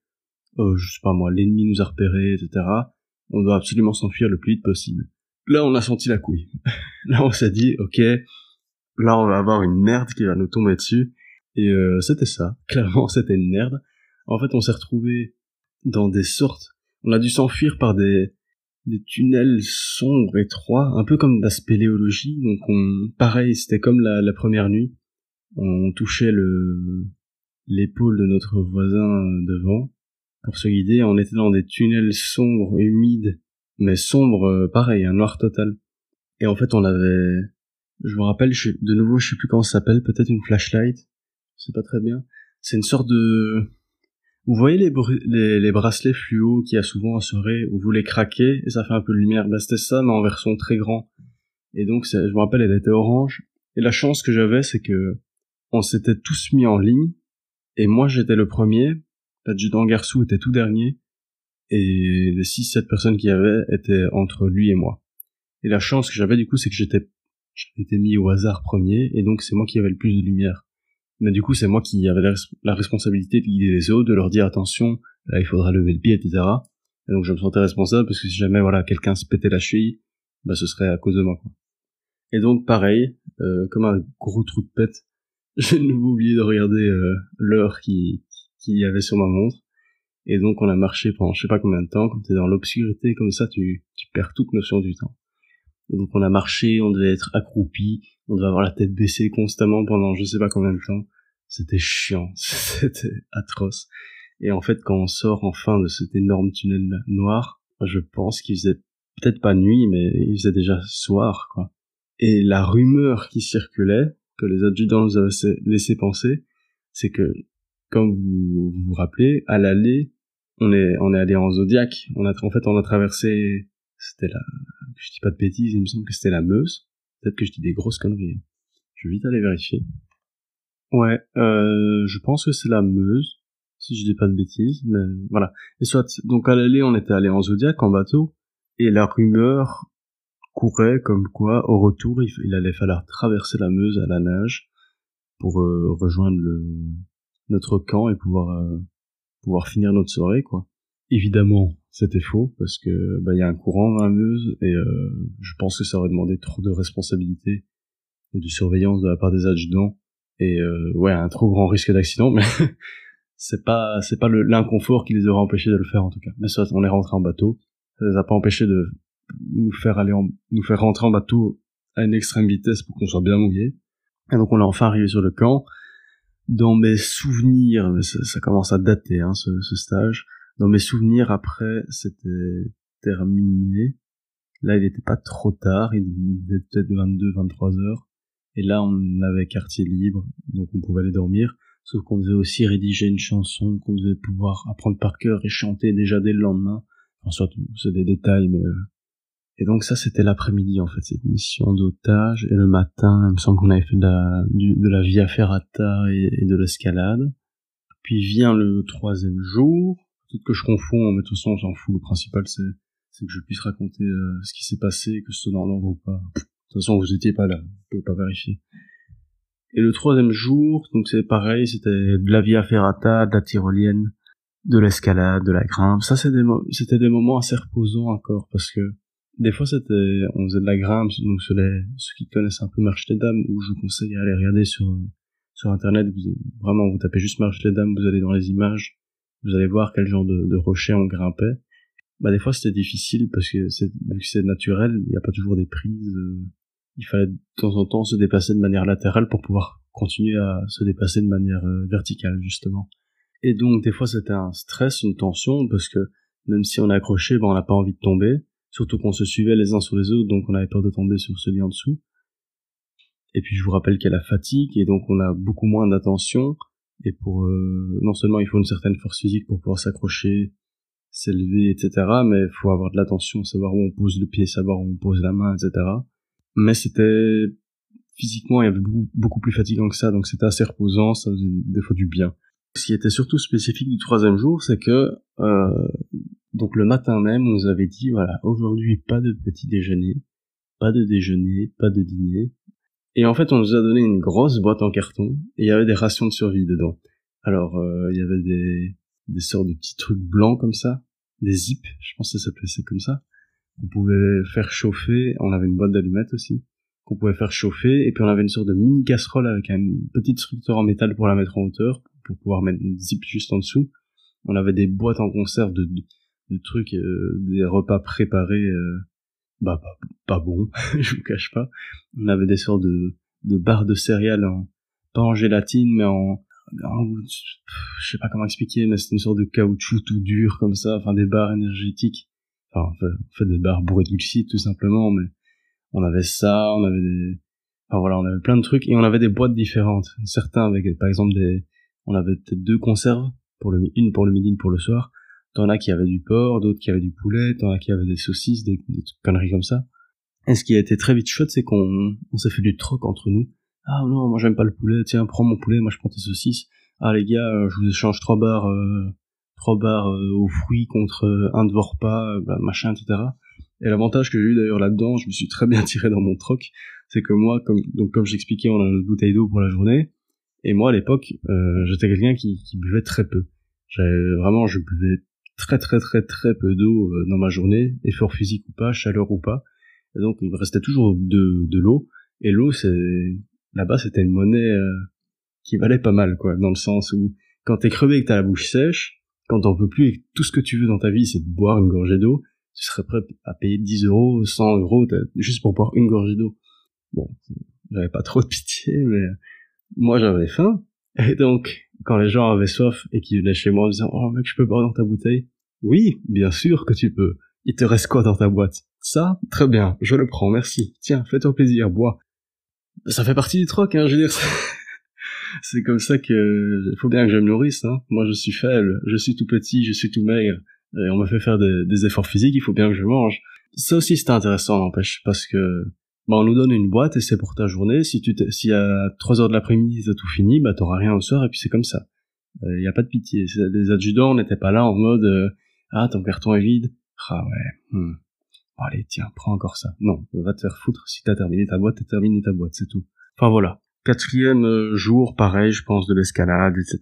euh, je sais pas moi, l'ennemi nous a repérés, etc. On doit absolument s'enfuir le plus vite possible. Là, on a senti la couille. là, on s'est dit, ok, là, on va avoir une merde qui va nous tomber dessus. Et euh, c'était ça. Clairement, c'était une merde. En fait, on s'est retrouvé dans des sortes. On a dû s'enfuir par des des tunnels sombres, étroits, un peu comme de la spéléologie. Donc, on, pareil, c'était comme la, la première nuit. On touchait le l'épaule de notre voisin devant pour se guider. On était dans des tunnels sombres, humides, mais sombres, euh, pareil, un noir total. Et en fait, on avait, je me rappelle, je, de nouveau, je sais plus comment ça s'appelle, peut-être une flashlight, c'est pas très bien. C'est une sorte de, vous voyez les, les, les, bracelets fluo qu'il y a souvent à soirée où vous les craquez et ça fait un peu de lumière. Bah, c'était ça, mais en version très grand. Et donc, je me rappelle, elle était orange. Et la chance que j'avais, c'est que on s'était tous mis en ligne. Et moi, j'étais le premier. L'adjudant Garçou était tout dernier. Et les 6-7 personnes qu'il y avait étaient entre lui et moi. Et la chance que j'avais, du coup, c'est que j'étais, j'étais mis au hasard premier. Et donc, c'est moi qui avais le plus de lumière. Mais du coup, c'est moi qui avais la, responsabilité de guider les autres, de leur dire attention, là il faudra lever le pied, etc. Et donc je me sentais responsable parce que si jamais voilà quelqu'un se pétait la cheville, bah ce serait à cause de moi. Quoi. Et donc pareil, euh, comme un gros trou de pète, j'ai oublié de regarder euh, l'heure qui qu'il y avait sur ma montre. Et donc on a marché pendant je sais pas combien de temps. Quand t'es dans l'obscurité comme ça, tu, tu perds toute notion du temps. Et donc on a marché, on devait être accroupi, on devait avoir la tête baissée constamment pendant je sais pas combien de temps. C'était chiant, c'était atroce. Et en fait, quand on sort enfin de cet énorme tunnel noir, je pense qu'il faisait peut-être pas nuit, mais il faisait déjà soir, quoi. Et la rumeur qui circulait, que les adjudants nous avaient laissé penser, c'est que, comme vous vous, rappelez, à l'aller, on est, on est allé en Zodiac. On a, en fait, on a traversé, c'était la, je dis pas de bêtises, il me semble que c'était la Meuse. Peut-être que je dis des grosses conneries. Hein. Je vais vite aller vérifier. Ouais, euh, je pense que c'est la Meuse, si je dis pas de bêtises, mais voilà. Et soit, donc à l'aller, on était allé en Zodiac, en bateau, et la rumeur courait comme quoi, au retour, il, allait falloir traverser la Meuse à la nage pour euh, rejoindre le, notre camp et pouvoir euh, pouvoir finir notre soirée, quoi. Évidemment, c'était faux parce que bah il y a un courant dans la Meuse et euh, je pense que ça aurait demandé trop de responsabilité et de surveillance de la part des adjudants et euh, ouais un trop grand risque d'accident mais c'est pas c'est pas l'inconfort qui les aurait empêchés de le faire en tout cas mais ça on est rentré en bateau ça les a pas empêchés de nous faire aller en, nous faire rentrer en bateau à une extrême vitesse pour qu'on soit bien mouillé et donc on est enfin arrivé sur le camp dans mes souvenirs ça, ça commence à dater hein, ce, ce stage dans mes souvenirs, après, c'était terminé. Là, il n'était pas trop tard, il était peut-être 22, 23 heures. Et là, on avait quartier libre, donc on pouvait aller dormir. Sauf qu'on devait aussi rédiger une chanson qu'on devait pouvoir apprendre par cœur et chanter déjà dès le lendemain. Enfin, soit, c'est des détails, mais... Et donc ça, c'était l'après-midi, en fait, cette mission d'otage. Et le matin, il me semble qu'on avait fait de la, de la via ferrata et de l'escalade. Puis vient le troisième jour, Peut-être que je confonds, mais de toute façon, on s'en fout. Le principal, c'est, c'est que je puisse raconter euh, ce qui s'est passé, que ce soit dans l'ordre ou pas. De toute façon, vous étiez pas là, vous pouvez pas vérifier. Et le troisième jour, donc c'est pareil, c'était de la via ferrata, de la tyrolienne, de l'escalade, de la grimpe. Ça, c'était des, c'était des moments assez reposants encore, parce que des fois, c'était, on faisait de la grimpe, donc ceux, qui connaissent un peu Marche des Dames, où je vous conseille d'aller regarder sur, sur internet, vous, vraiment, vous tapez juste Marche des Dames, vous allez dans les images, vous allez voir quel genre de, de rocher on grimpait. Bah des fois c'était difficile parce que c'est vu que c'est naturel, il n'y a pas toujours des prises. Euh, il fallait de temps en temps se déplacer de manière latérale pour pouvoir continuer à se déplacer de manière euh, verticale justement. Et donc des fois c'était un stress, une tension parce que même si on est accroché, ben on n'a pas envie de tomber. Surtout qu'on se suivait les uns sur les autres, donc on avait peur de tomber sur celui en dessous. Et puis je vous rappelle qu'il y a la fatigue et donc on a beaucoup moins d'attention et pour euh, non seulement il faut une certaine force physique pour pouvoir s'accrocher, s'élever, etc. Mais il faut avoir de l'attention, savoir où on pose le pied, savoir où on pose la main, etc. Mais c'était physiquement il y avait beaucoup, plus fatigant que ça, donc c'était assez reposant, ça faisait des fois du bien. Ce qui était surtout spécifique du troisième jour, c'est que euh, donc le matin même, on nous avait dit voilà aujourd'hui pas de petit déjeuner, pas de déjeuner, pas de dîner, Et en fait, on nous a donné une grosse boîte en carton et il y avait des rations de survie dedans. Alors, euh, il y avait des, des sortes de petits trucs blancs comme ça, des zips, je pense que ça s'appelait comme ça. On pouvait faire chauffer, on avait une boîte d'allumettes aussi, qu'on pouvait faire chauffer, et puis on avait une sorte de mini casserole avec une petite structure en métal pour la mettre en hauteur, pouvoir mettre une zip juste en dessous. On avait des boîtes en conserve de, de, trucs, euh, des repas préparés, euh, bah pas, pas bons, je vous cache pas. On avait des sortes de, de barres de céréales, en, pas en gélatine, mais en, je sais pas comment expliquer, mais c'était une sorte de caoutchouc tout dur comme ça, enfin des barres énergétiques. Enfin, en fait, des barres bourrées de glucides tout simplement, mais on avait ça, on avait des, enfin voilà, on avait plein de trucs et on avait des boîtes différentes. Certains avec, par exemple, des, on avait peut-être deux conserves pour le, une pour le midi, une pour le soir. T'en as qui avaient du porc, d'autres qui avaient du poulet, t'en as qui avaient des saucisses, des, conneries comme ça. Et ce qui a été très vite chouette, c'est qu'on on, s'est fait du troc entre nous. Ah non, moi j'aime pas le poulet, tiens, prends mon poulet, moi je prends tes saucisses. Ah les gars, euh, je vous échange trois barres, euh, trois barres euh, aux fruits contre un de vos repas, bah, machin, etc. Et l'avantage que j'ai eu d'ailleurs là-dedans, je me suis très bien tiré dans mon troc, c'est que moi, comme donc comme j'expliquais, on a une bouteille d'eau pour la journée, et moi à l'époque, j'étais quelqu'un qui, qui buvait très peu. J'avais vraiment, je buvais très très très très peu d'eau dans ma journée, effort physique ou pas, chaleur ou pas. Et donc il me restait toujours de, de l'eau. Et l'eau, c'est là-bas, c'était une monnaie euh, qui valait pas mal, quoi, dans le sens où quand t'es crevé et que t'as la bouche sèche, quand t'en peux plus et que tout ce que tu veux dans ta vie, c'est de boire une gorgée d'eau, tu serais prêt à payer 10 euros, 100 euros, juste pour boire une gorgée d'eau. Bon, j'avais pas trop de pitié, mais moi j'avais faim. Et donc, quand les gens avaient soif et qu'ils venaient chez moi en disant, oh mec, je peux boire dans ta bouteille? Oui, bien sûr que tu peux. Il te reste quoi dans ta boîte? Ça, très bien, je le prends, merci. Tiens, fais-toi plaisir, bois ça fait partie du troc, hein, je veux dire. C'est comme ça que faut bien que je me nourrisse. Hein. Moi, je suis faible, je suis tout petit, je suis tout maigre, et on me fait faire des, efforts physiques. Il faut bien que je mange. Ça aussi, c'est intéressant, n'empêche, parce que bah, on nous donne une boîte et c'est pour ta journée. Si tu si à 3 heures de l'après-midi t'as tout fini, bah t'auras rien au soir et puis c'est comme ça. Il euh, y a pas de pitié. Les adjudants n'étaient pas là en mode euh, ah ton carton est vide. Ah ouais. Hmm allez, tiens, prends encore ça. Non, va te faire foutre. Si t'as terminé ta boîte, t'as terminé ta boîte, c'est tout. Enfin voilà. Quatrième euh, jour, pareil, je pense, de l'escalade, etc.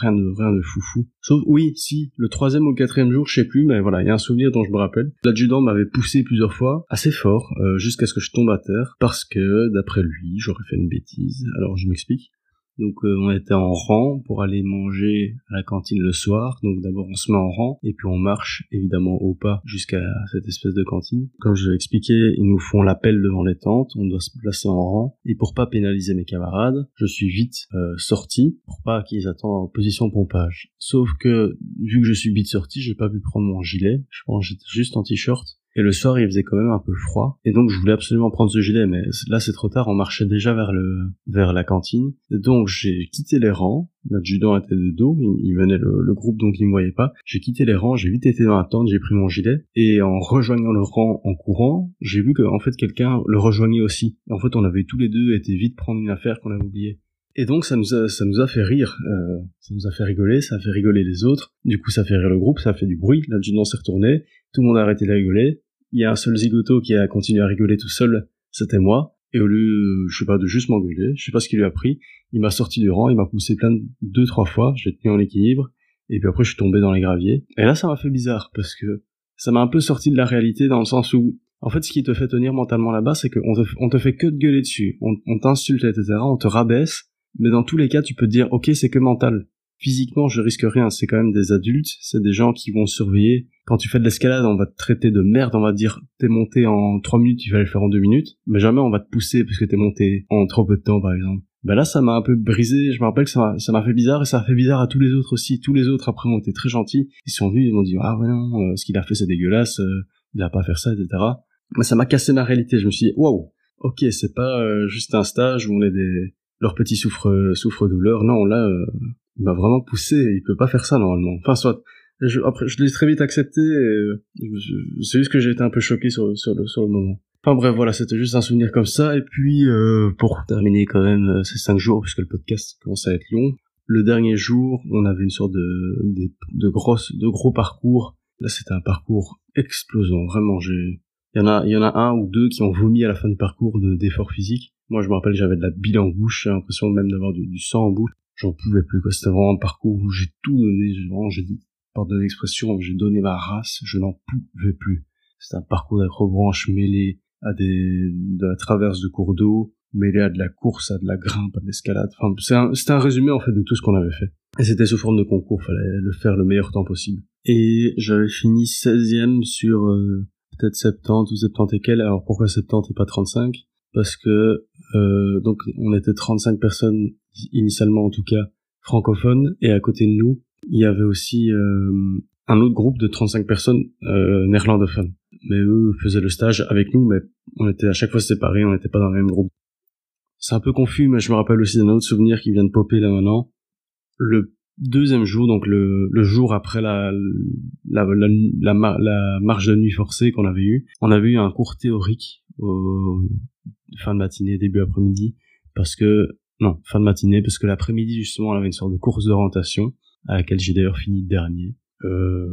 Rien de, rien de foufou. Sauf, oui, si, le troisième ou le quatrième jour, je sais plus, mais voilà, il y a un souvenir dont je me rappelle. L'adjudant m'avait poussé plusieurs fois, assez fort, euh, jusqu'à ce que je tombe à terre, parce que, d'après lui, j'aurais fait une bêtise. Alors, je m'explique. Donc euh, on était en rang pour aller manger à la cantine le soir. Donc d'abord on se met en rang et puis on marche évidemment au pas jusqu'à cette espèce de cantine. Comme je l'ai expliqué, ils nous font l'appel devant les tentes, on doit se placer en rang et pour pas pénaliser mes camarades, je suis vite euh, sorti pour pas qu'ils attendent en position pompage. Sauf que vu que je suis vite sorti, j'ai pas pu prendre mon gilet. Je pense que j'étais juste en t-shirt et le soir, il faisait quand même un peu froid. Et donc, je voulais absolument prendre ce gilet, mais là, c'est trop tard. On marchait déjà vers le, vers la cantine. Et donc, j'ai quitté les rangs. L'adjudant était de dos. Il, venait le, groupe, donc il me voyait pas. J'ai quitté les rangs. J'ai vite été dans la tente. J'ai pris mon gilet. Et en rejoignant le rang en courant, j'ai vu que, en fait, quelqu'un le rejoignait aussi. Et en fait, on avait tous les deux été vite prendre une affaire qu'on avait oubliée. Et donc ça nous a ça nous a fait rire, euh, ça nous a fait rigoler, ça a fait rigoler les autres. Du coup ça fait rire le groupe, ça a fait du bruit. L'adjudant s'est retourné, tout le monde a arrêté de rigoler il y a un seul zigoto qui a continué à rigoler tout seul, c'était moi. Et au lieu, je sais pas, de juste m'engueuler, je sais pas ce qu'il lui a pris, il m'a sorti du rang, il m'a poussé plein de, deux, trois fois, j'ai tenu en équilibre, et puis après je suis tombé dans les graviers. Et là ça m'a fait bizarre, parce que ça m'a un peu sorti de la réalité dans le sens où, en fait ce qui te fait tenir mentalement là-bas, c'est qu'on te, on te fait que de gueuler dessus, on, on t'insulte, etc., on te rabaisse, mais dans tous les cas tu peux te dire, ok c'est que mental. Physiquement je risque rien, c'est quand même des adultes, c'est des gens qui vont surveiller quand tu fais de l'escalade, on va te traiter de merde, on va dire t'es monté en 3 minutes, tu vas le faire en 2 minutes, mais jamais on va te pousser parce que t'es monté en trop peu de temps par exemple. Ben là, ça m'a un peu brisé, je me rappelle que ça m'a fait bizarre et ça a fait bizarre à tous les autres aussi. Tous les autres après ont été très gentils, ils sont venus, ils m'ont dit ah ouais non, euh, ce qu'il a fait c'est dégueulasse, euh, il a pas à faire ça, etc. Mais ça m'a cassé ma réalité, je me suis dit waouh, ok c'est pas euh, juste un stage où on est des leurs petits souffre souffre douleur, non là il m'a vraiment poussé, il peut pas faire ça normalement. Enfin soit je, après, je l'ai très vite accepté. C'est juste que j'ai été un peu choqué sur, sur, le, sur le moment. Enfin bref, voilà, c'était juste un souvenir comme ça. Et puis, euh, pour terminer quand même euh, ces cinq jours, puisque le podcast commence à être long, le dernier jour, on avait une sorte de, de, de, grosses, de gros parcours. Là, c'était un parcours explosant. Vraiment, j'ai... Il y en a, il y en a un ou deux qui ont vomi à la fin du parcours d'efforts physiques. Moi, je me rappelle, j'avais de la bile en bouche, j'ai l'impression même d'avoir du, sang en bouche. J'en pouvais plus, quoi. C'était vraiment un parcours où j'ai tout donné, vraiment, j'ai, pardon l'expression, j'ai donné ma race, je n'en pouvais plus. C'était un parcours d'acrobranche mêlé à des, de la traverse de cours d'eau, mêlé à de la course, à de la grimpe, à de l'escalade. Enfin, c'était un, un résumé, en fait, de tout ce qu'on avait fait. Et c'était sous forme de concours, fallait le faire le meilleur temps possible. Et j'avais fini 16e sur euh, peut-être 70 ou 70 et quel. Alors pourquoi 70 et pas 35 Parce que euh, donc on était 35 personnes initialement en tout cas francophones et à côté de nous il y avait aussi euh, un autre groupe de 35 personnes euh, néerlandophones. Mais eux faisaient le stage avec nous, mais on était à chaque fois séparés, on n'était pas dans le même groupe. C'est un peu confus, mais je me rappelle aussi d'un autre souvenir qui vient de popper là maintenant. Le deuxième jour, donc le, le jour après la la, la, la, marche de nuit forcée qu'on avait eue, on avait eu un cours théorique au fin de matinée, début après-midi, parce que non, fin de matinée, parce que l'après-midi justement, on avait une sorte de course d'orientation à laquelle j'ai d'ailleurs fini dernier. Euh,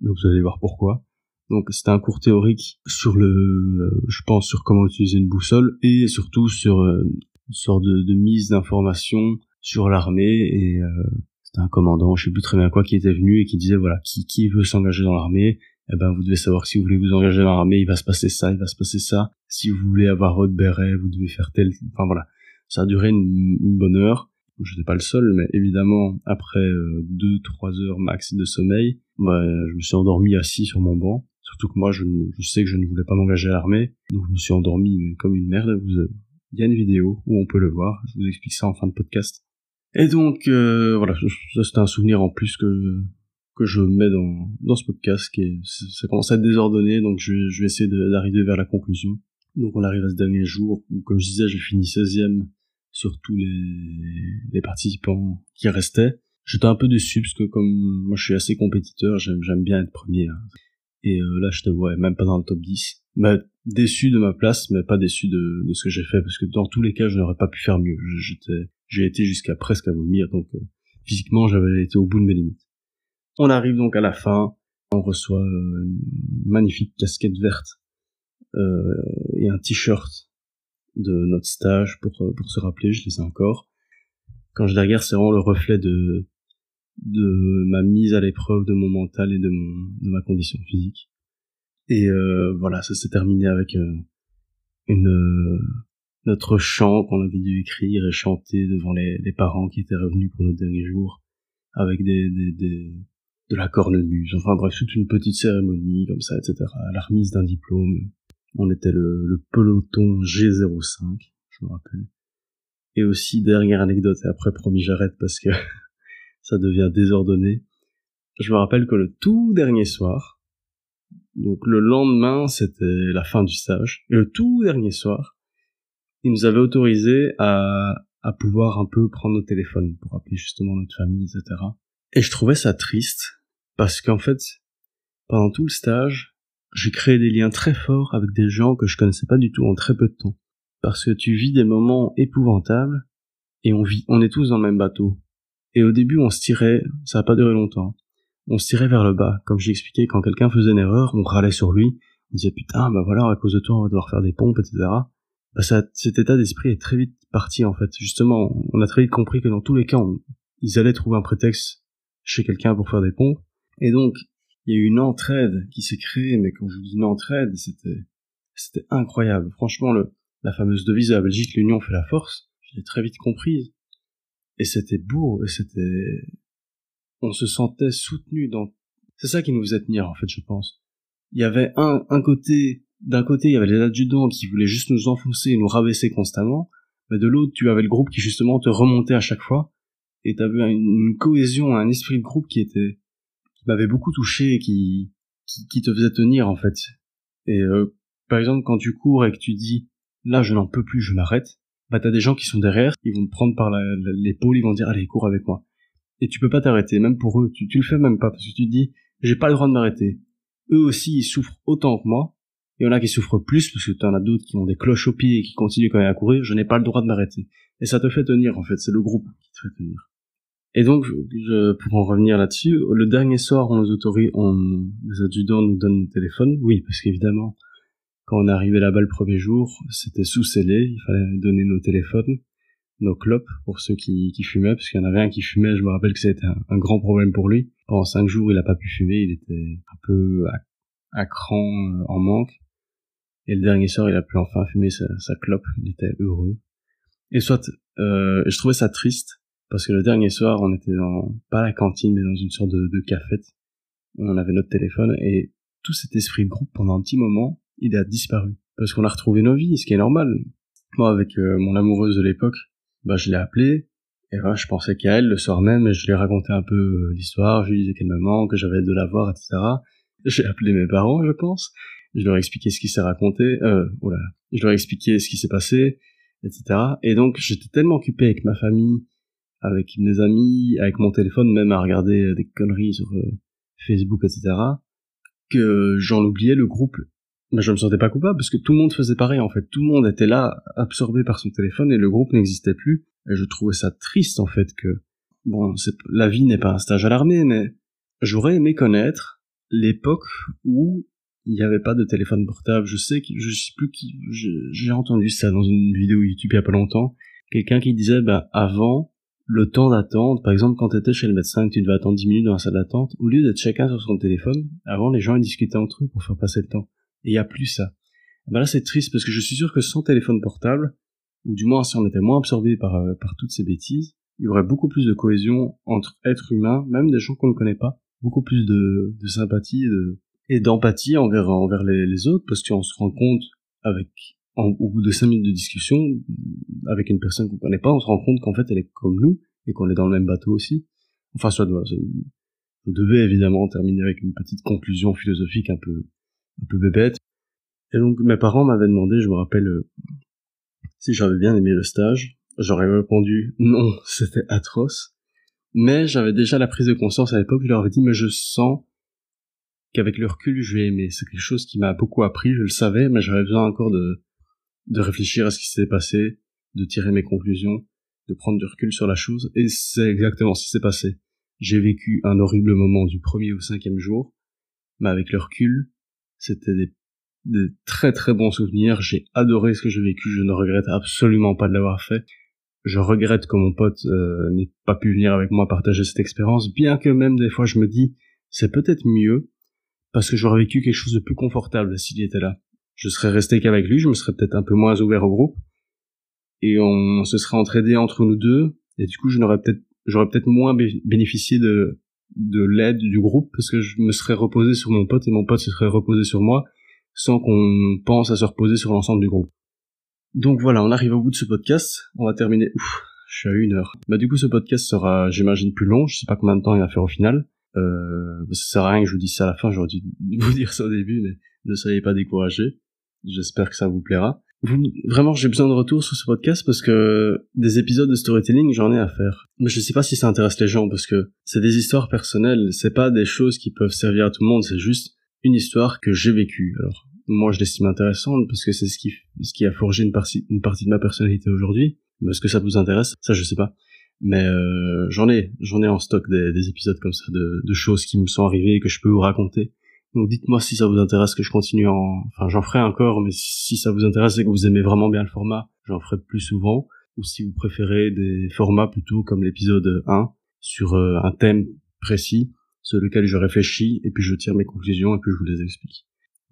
vous allez voir pourquoi. Donc c'était un cours théorique sur le, je pense sur comment utiliser une boussole et surtout sur euh, une sorte de, de mise d'information sur l'armée et euh, c'était un commandant, je sais plus très bien quoi, qui était venu et qui disait voilà, qui, qui veut s'engager dans l'armée, eh ben vous devez savoir si vous voulez vous engager dans l'armée, il va se passer ça, il va se passer ça. Si vous voulez avoir votre béret, vous devez faire tel, enfin voilà. Ça a duré une, bonne heure. Je n'étais pas le seul, mais évidemment, après euh, deux, trois heures max de sommeil, bah, je me suis endormi assis sur mon banc. Surtout que moi, je, je sais que je ne voulais pas m'engager à l'armée, donc je me suis endormi comme une merde. Vous, il y a une vidéo où on peut le voir. Je vous explique ça en fin de podcast. Et donc euh, voilà, ça c'était un souvenir en plus que que je mets dans dans ce podcast qui est, ça commence à être désordonné, donc je, je vais essayer d'arriver vers la conclusion. Donc on arrive à ce dernier jour où, comme je disais, j'ai fini 16e sur tous les, les participants qui restaient. J'étais un peu déçu parce que comme moi je suis assez compétiteur, j'aime bien être premier. Hein. Et euh, là je te vois même pas dans le top 10. Mais déçu de ma place, mais pas déçu de, de ce que j'ai fait parce que dans tous les cas je n'aurais pas pu faire mieux. J'ai été jusqu'à presque à vomir, donc euh, physiquement j'avais été au bout de mes limites. On arrive donc à la fin, on reçoit une magnifique casquette verte euh, et un t-shirt de notre stage pour, pour se rappeler, je les ai encore. Quand je les regarde, c'est vraiment le reflet de, de ma mise à l'épreuve de mon mental et de, mon, de ma condition physique. Et voilà, ça s'est terminé avec une, notre chant qu'on avait dû écrire et chanter devant les, les, parents qui étaient revenus pour nos derniers jours, avec des, des, des de la cornemuse, enfin bref, toute une petite cérémonie comme ça, etc. La remise d'un diplôme, on était le, le peloton G05, je me rappelle. Et aussi, dernière anecdote, et après promis j'arrête parce que ça devient désordonné. Je me rappelle que le tout dernier soir, donc le lendemain c'était la fin du stage, et le tout dernier soir, il nous avait autorisé à, à pouvoir un peu prendre nos téléphones pour appeler justement notre famille, etc. Et je trouvais ça triste parce qu'en fait, pendant tout le stage, j'ai créé des liens très forts avec des gens que je connaissais pas du tout en très peu de temps. Parce que tu vis des moments épouvantables et on vit, on est tous dans le même bateau. Et au début, on se tirait, ça n'a pas duré longtemps. On se tirait vers le bas. Comme j'ai expliqué, quand quelqu'un faisait une erreur, on râlait sur lui. On disait putain, bah voilà, à cause de toi, on va devoir faire des pompes, etc bah ça, cet état d'esprit est très vite parti en fait. Justement, on a très vite compris que dans tous les cas, ils allaient trouver un prétexte chez quelqu'un pour faire des pompes. Et donc, il y a eu une entraide qui s'est créée, mais quand je vous dis une entraide, c'était c'était incroyable. Franchement, le, la fameuse devise de la Belgique, l'union fait la force, je l'ai très vite comprise. Et c'était beau, et c'était... On se sentait soutenu dans... C'est ça qui nous faisait tenir, en fait, je pense. Il y avait un, un côté d'un côté, il y avait les adjudants qui voulaient juste nous enfoncer et nous rabaisser constamment, mais de l'autre, tu avais le groupe qui justement te remontait à chaque fois, et t'avais une, cohésion, un esprit de groupe qui était, m'avait beaucoup touché et qui, qui, te faisait tenir, en fait. Et, euh, par exemple, quand tu cours et que tu dis, là, je n'en peux plus, je m'arrête, bah, t'as des gens qui sont derrière, ils vont te prendre par l'épaule, ils vont dire, allez, cours avec moi. Et tu peux pas t'arrêter, même pour eux, tu, tu le fais même pas, parce que tu te dis, j'ai pas le droit de m'arrêter. Eux aussi, ils souffrent autant que moi, il y en a qui souffrent plus parce que tu en as d'autres qui ont des cloches au pied et qui continuent quand même à courir. Je n'ai pas le droit de m'arrêter. Et ça te fait tenir, en fait. C'est le groupe qui te fait tenir. Et donc, je, pour en revenir là-dessus, le dernier soir, on nous autorise, on, les adjudants nous donnent le téléphone. Oui, parce qu'évidemment, Quand on arrivé là-bas le premier jour, c'était sous scellé, il fallait donner nos téléphones, nos clopes pour ceux qui, qui fumaient, parce qu'il y en avait un qui fumait, je me rappelle que c'était un, un, grand problème pour lui. Pendant cinq jours, il a pas pu fumer, il était un peu à, à cran, euh, en manque. Et le dernier soir, il a pu enfin fumer sa, sa clope, il était heureux. Et soit, euh, je trouvais ça triste, parce que le dernier soir, on était dans, pas la cantine, mais dans une sorte de, de cafette. On avait notre téléphone, et tout cet esprit groupe, pendant un petit moment, il a disparu. Parce qu'on a retrouvé nos vies, ce qui est normal. Moi, avec euh, mon amoureuse de l'époque, bah, je l'ai appelée, et voilà, je pensais qu'à elle le soir même, et je lui ai raconté un peu euh, l'histoire, je lui disais qu'elle me manque, que j'avais de la voir, etc. J'ai appelé mes parents, je pense, je leur ai expliqué ce qui s'est raconté, euh, oh là, je leur ai expliqué ce qui s'est passé, etc. Et donc, j'étais tellement occupé avec ma famille, avec mes amis, avec mon téléphone, même à regarder des conneries sur Facebook, etc., que j'en oubliais le groupe mais je me sentais pas coupable parce que tout le monde faisait pareil en fait. Tout le monde était là, absorbé par son téléphone et le groupe n'existait plus. Et je trouvais ça triste en fait que bon, la vie n'est pas un stage à l'armée, mais j'aurais aimé connaître l'époque où il n'y avait pas de téléphone portable. Je sais que je sais plus qui, j'ai entendu ça dans une vidéo YouTube il y a pas longtemps. Quelqu'un qui disait, bah, avant, le temps d'attente, par exemple, quand tu étais chez le médecin que tu devais attendre 10 minutes dans la salle d'attente, au lieu d'être chacun sur son téléphone, avant, les gens, ils discutaient entre eux pour faire passer le temps. Et il y a plus ça. Ben là, c'est triste parce que je suis sûr que sans téléphone portable, ou du moins si on était moins absorbé par, euh, par toutes ces bêtises, il y aurait beaucoup plus de cohésion entre êtres humains, même des gens qu'on ne connaît pas, beaucoup plus de, sympathie et d'empathie envers, envers les, les autres, parce qu'on se rend compte avec, en, au bout de cinq minutes de discussion, avec une personne qu'on connaît pas, on se rend compte qu'en fait elle est comme nous, et qu'on est dans le même bateau aussi. Enfin, soit, je devais évidemment terminer avec une petite conclusion philosophique un peu, un peu bébête. Et donc mes parents m'avaient demandé, je me rappelle, euh, si j'avais bien aimé le stage. J'aurais répondu non, c'était atroce. Mais j'avais déjà la prise de conscience à l'époque, je leur avais dit, mais je sens qu'avec le recul, je vais aimer. C'est quelque chose qui m'a beaucoup appris, je le savais, mais j'avais besoin encore de, de réfléchir à ce qui s'était passé, de tirer mes conclusions, de prendre du recul sur la chose, et c'est exactement ce qui s'est passé. J'ai vécu un horrible moment du premier au cinquième jour, mais avec le recul, c'était des, très très bons souvenirs. J'ai adoré ce que j'ai vécu. Je ne regrette absolument pas de l'avoir fait. Je regrette que mon pote euh, n'ait pas pu venir avec moi partager cette expérience, bien que même des fois je me dis c'est peut-être mieux parce que j'aurais vécu quelque chose de plus confortable s'il était là. Je serais resté qu'avec lui, je me serais peut-être un peu moins ouvert au groupe et on se serait entraidé entre nous deux et du coup je n'aurais peut-être j'aurais peut-être moins bénéficié de de l'aide du groupe parce que je me serais reposé sur mon pote et mon pote se serait reposé sur moi sans qu'on pense à se reposer sur l'ensemble du groupe. Donc voilà, on arrive au bout de ce podcast. On va terminer. Ouf, je suis à une heure. Bah du coup, ce podcast sera, j'imagine, plus long. Je sais pas combien de temps il va faire au final. Euh, ça sert à rien que je vous dise ça à la fin. J'aurais dû vous dire ça au début, mais ne soyez pas découragés. J'espère que ça vous plaira vraiment, j'ai besoin de retour sur ce podcast parce que des épisodes de storytelling, j'en ai à faire. Mais je sais pas si ça intéresse les gens parce que c'est des histoires personnelles, c'est pas des choses qui peuvent servir à tout le monde, c'est juste une histoire que j'ai vécue. Alors, moi, je l'estime intéressante parce que c'est ce qui, ce qui a forgé une partie, une partie de ma personnalité aujourd'hui. Mais est-ce que ça vous intéresse? Ça, je sais pas. Mais euh, j'en ai, j'en ai en stock des, des épisodes comme ça, de, de choses qui me sont arrivées et que je peux vous raconter. Donc dites-moi si ça vous intéresse que je continue en... Enfin j'en ferai encore, mais si ça vous intéresse et que vous aimez vraiment bien le format, j'en ferai plus souvent. Ou si vous préférez des formats plutôt comme l'épisode 1 sur euh, un thème précis sur lequel je réfléchis et puis je tire mes conclusions et puis je vous les explique.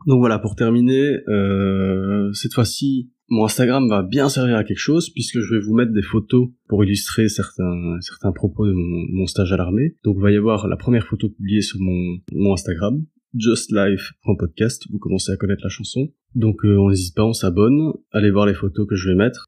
Donc voilà, pour terminer, euh, cette fois-ci, mon Instagram va bien servir à quelque chose puisque je vais vous mettre des photos pour illustrer certains certains propos de mon, stage à l'armée. Donc il va y avoir la première photo publiée sur mon Instagram justlife.podcast, vous commencez à connaître la chanson. Donc euh, on n'hésite pas, on s'abonne, allez voir les photos que je vais mettre.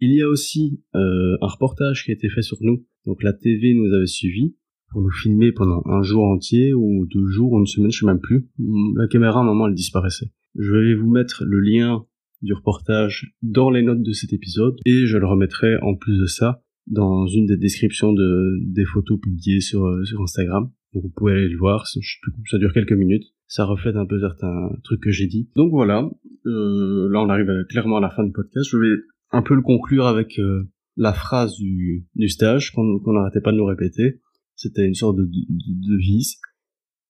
Il y a aussi euh, un reportage qui a été fait sur nous. Donc la TV nous avait suivis pour nous filmer pendant un jour entier ou deux jours ou une semaine, je sais même plus. La caméra à un moment elle disparaissait. Je vais vous mettre le lien du reportage dans les notes de cet épisode et je le remettrai en plus de ça dans une des descriptions de, des photos publiées sur, euh, sur Instagram. Donc vous pouvez aller le voir, ça dure quelques minutes. Ça reflète un peu certains trucs que j'ai dit. Donc voilà, euh, là on arrive clairement à la fin du podcast. Je vais un peu le conclure avec euh, la phrase du, du stage qu'on n'arrêtait pas de nous répéter. C'était une sorte de, de, devise.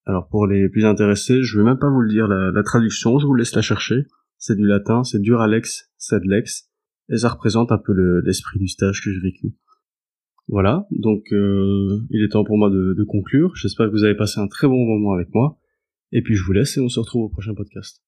Alors pour les plus intéressés, je vais même pas vous le dire la, la traduction, je vous laisse la chercher. c'est du latin, c'est duralex, sed lex, et ça représente un peu l'esprit du stage que j'ai vécu. Voilà, donc euh, il est temps pour moi de, de conclure. J'espère que vous avez passé un très bon moment avec moi. Et puis je vous laisse et on se retrouve au prochain podcast.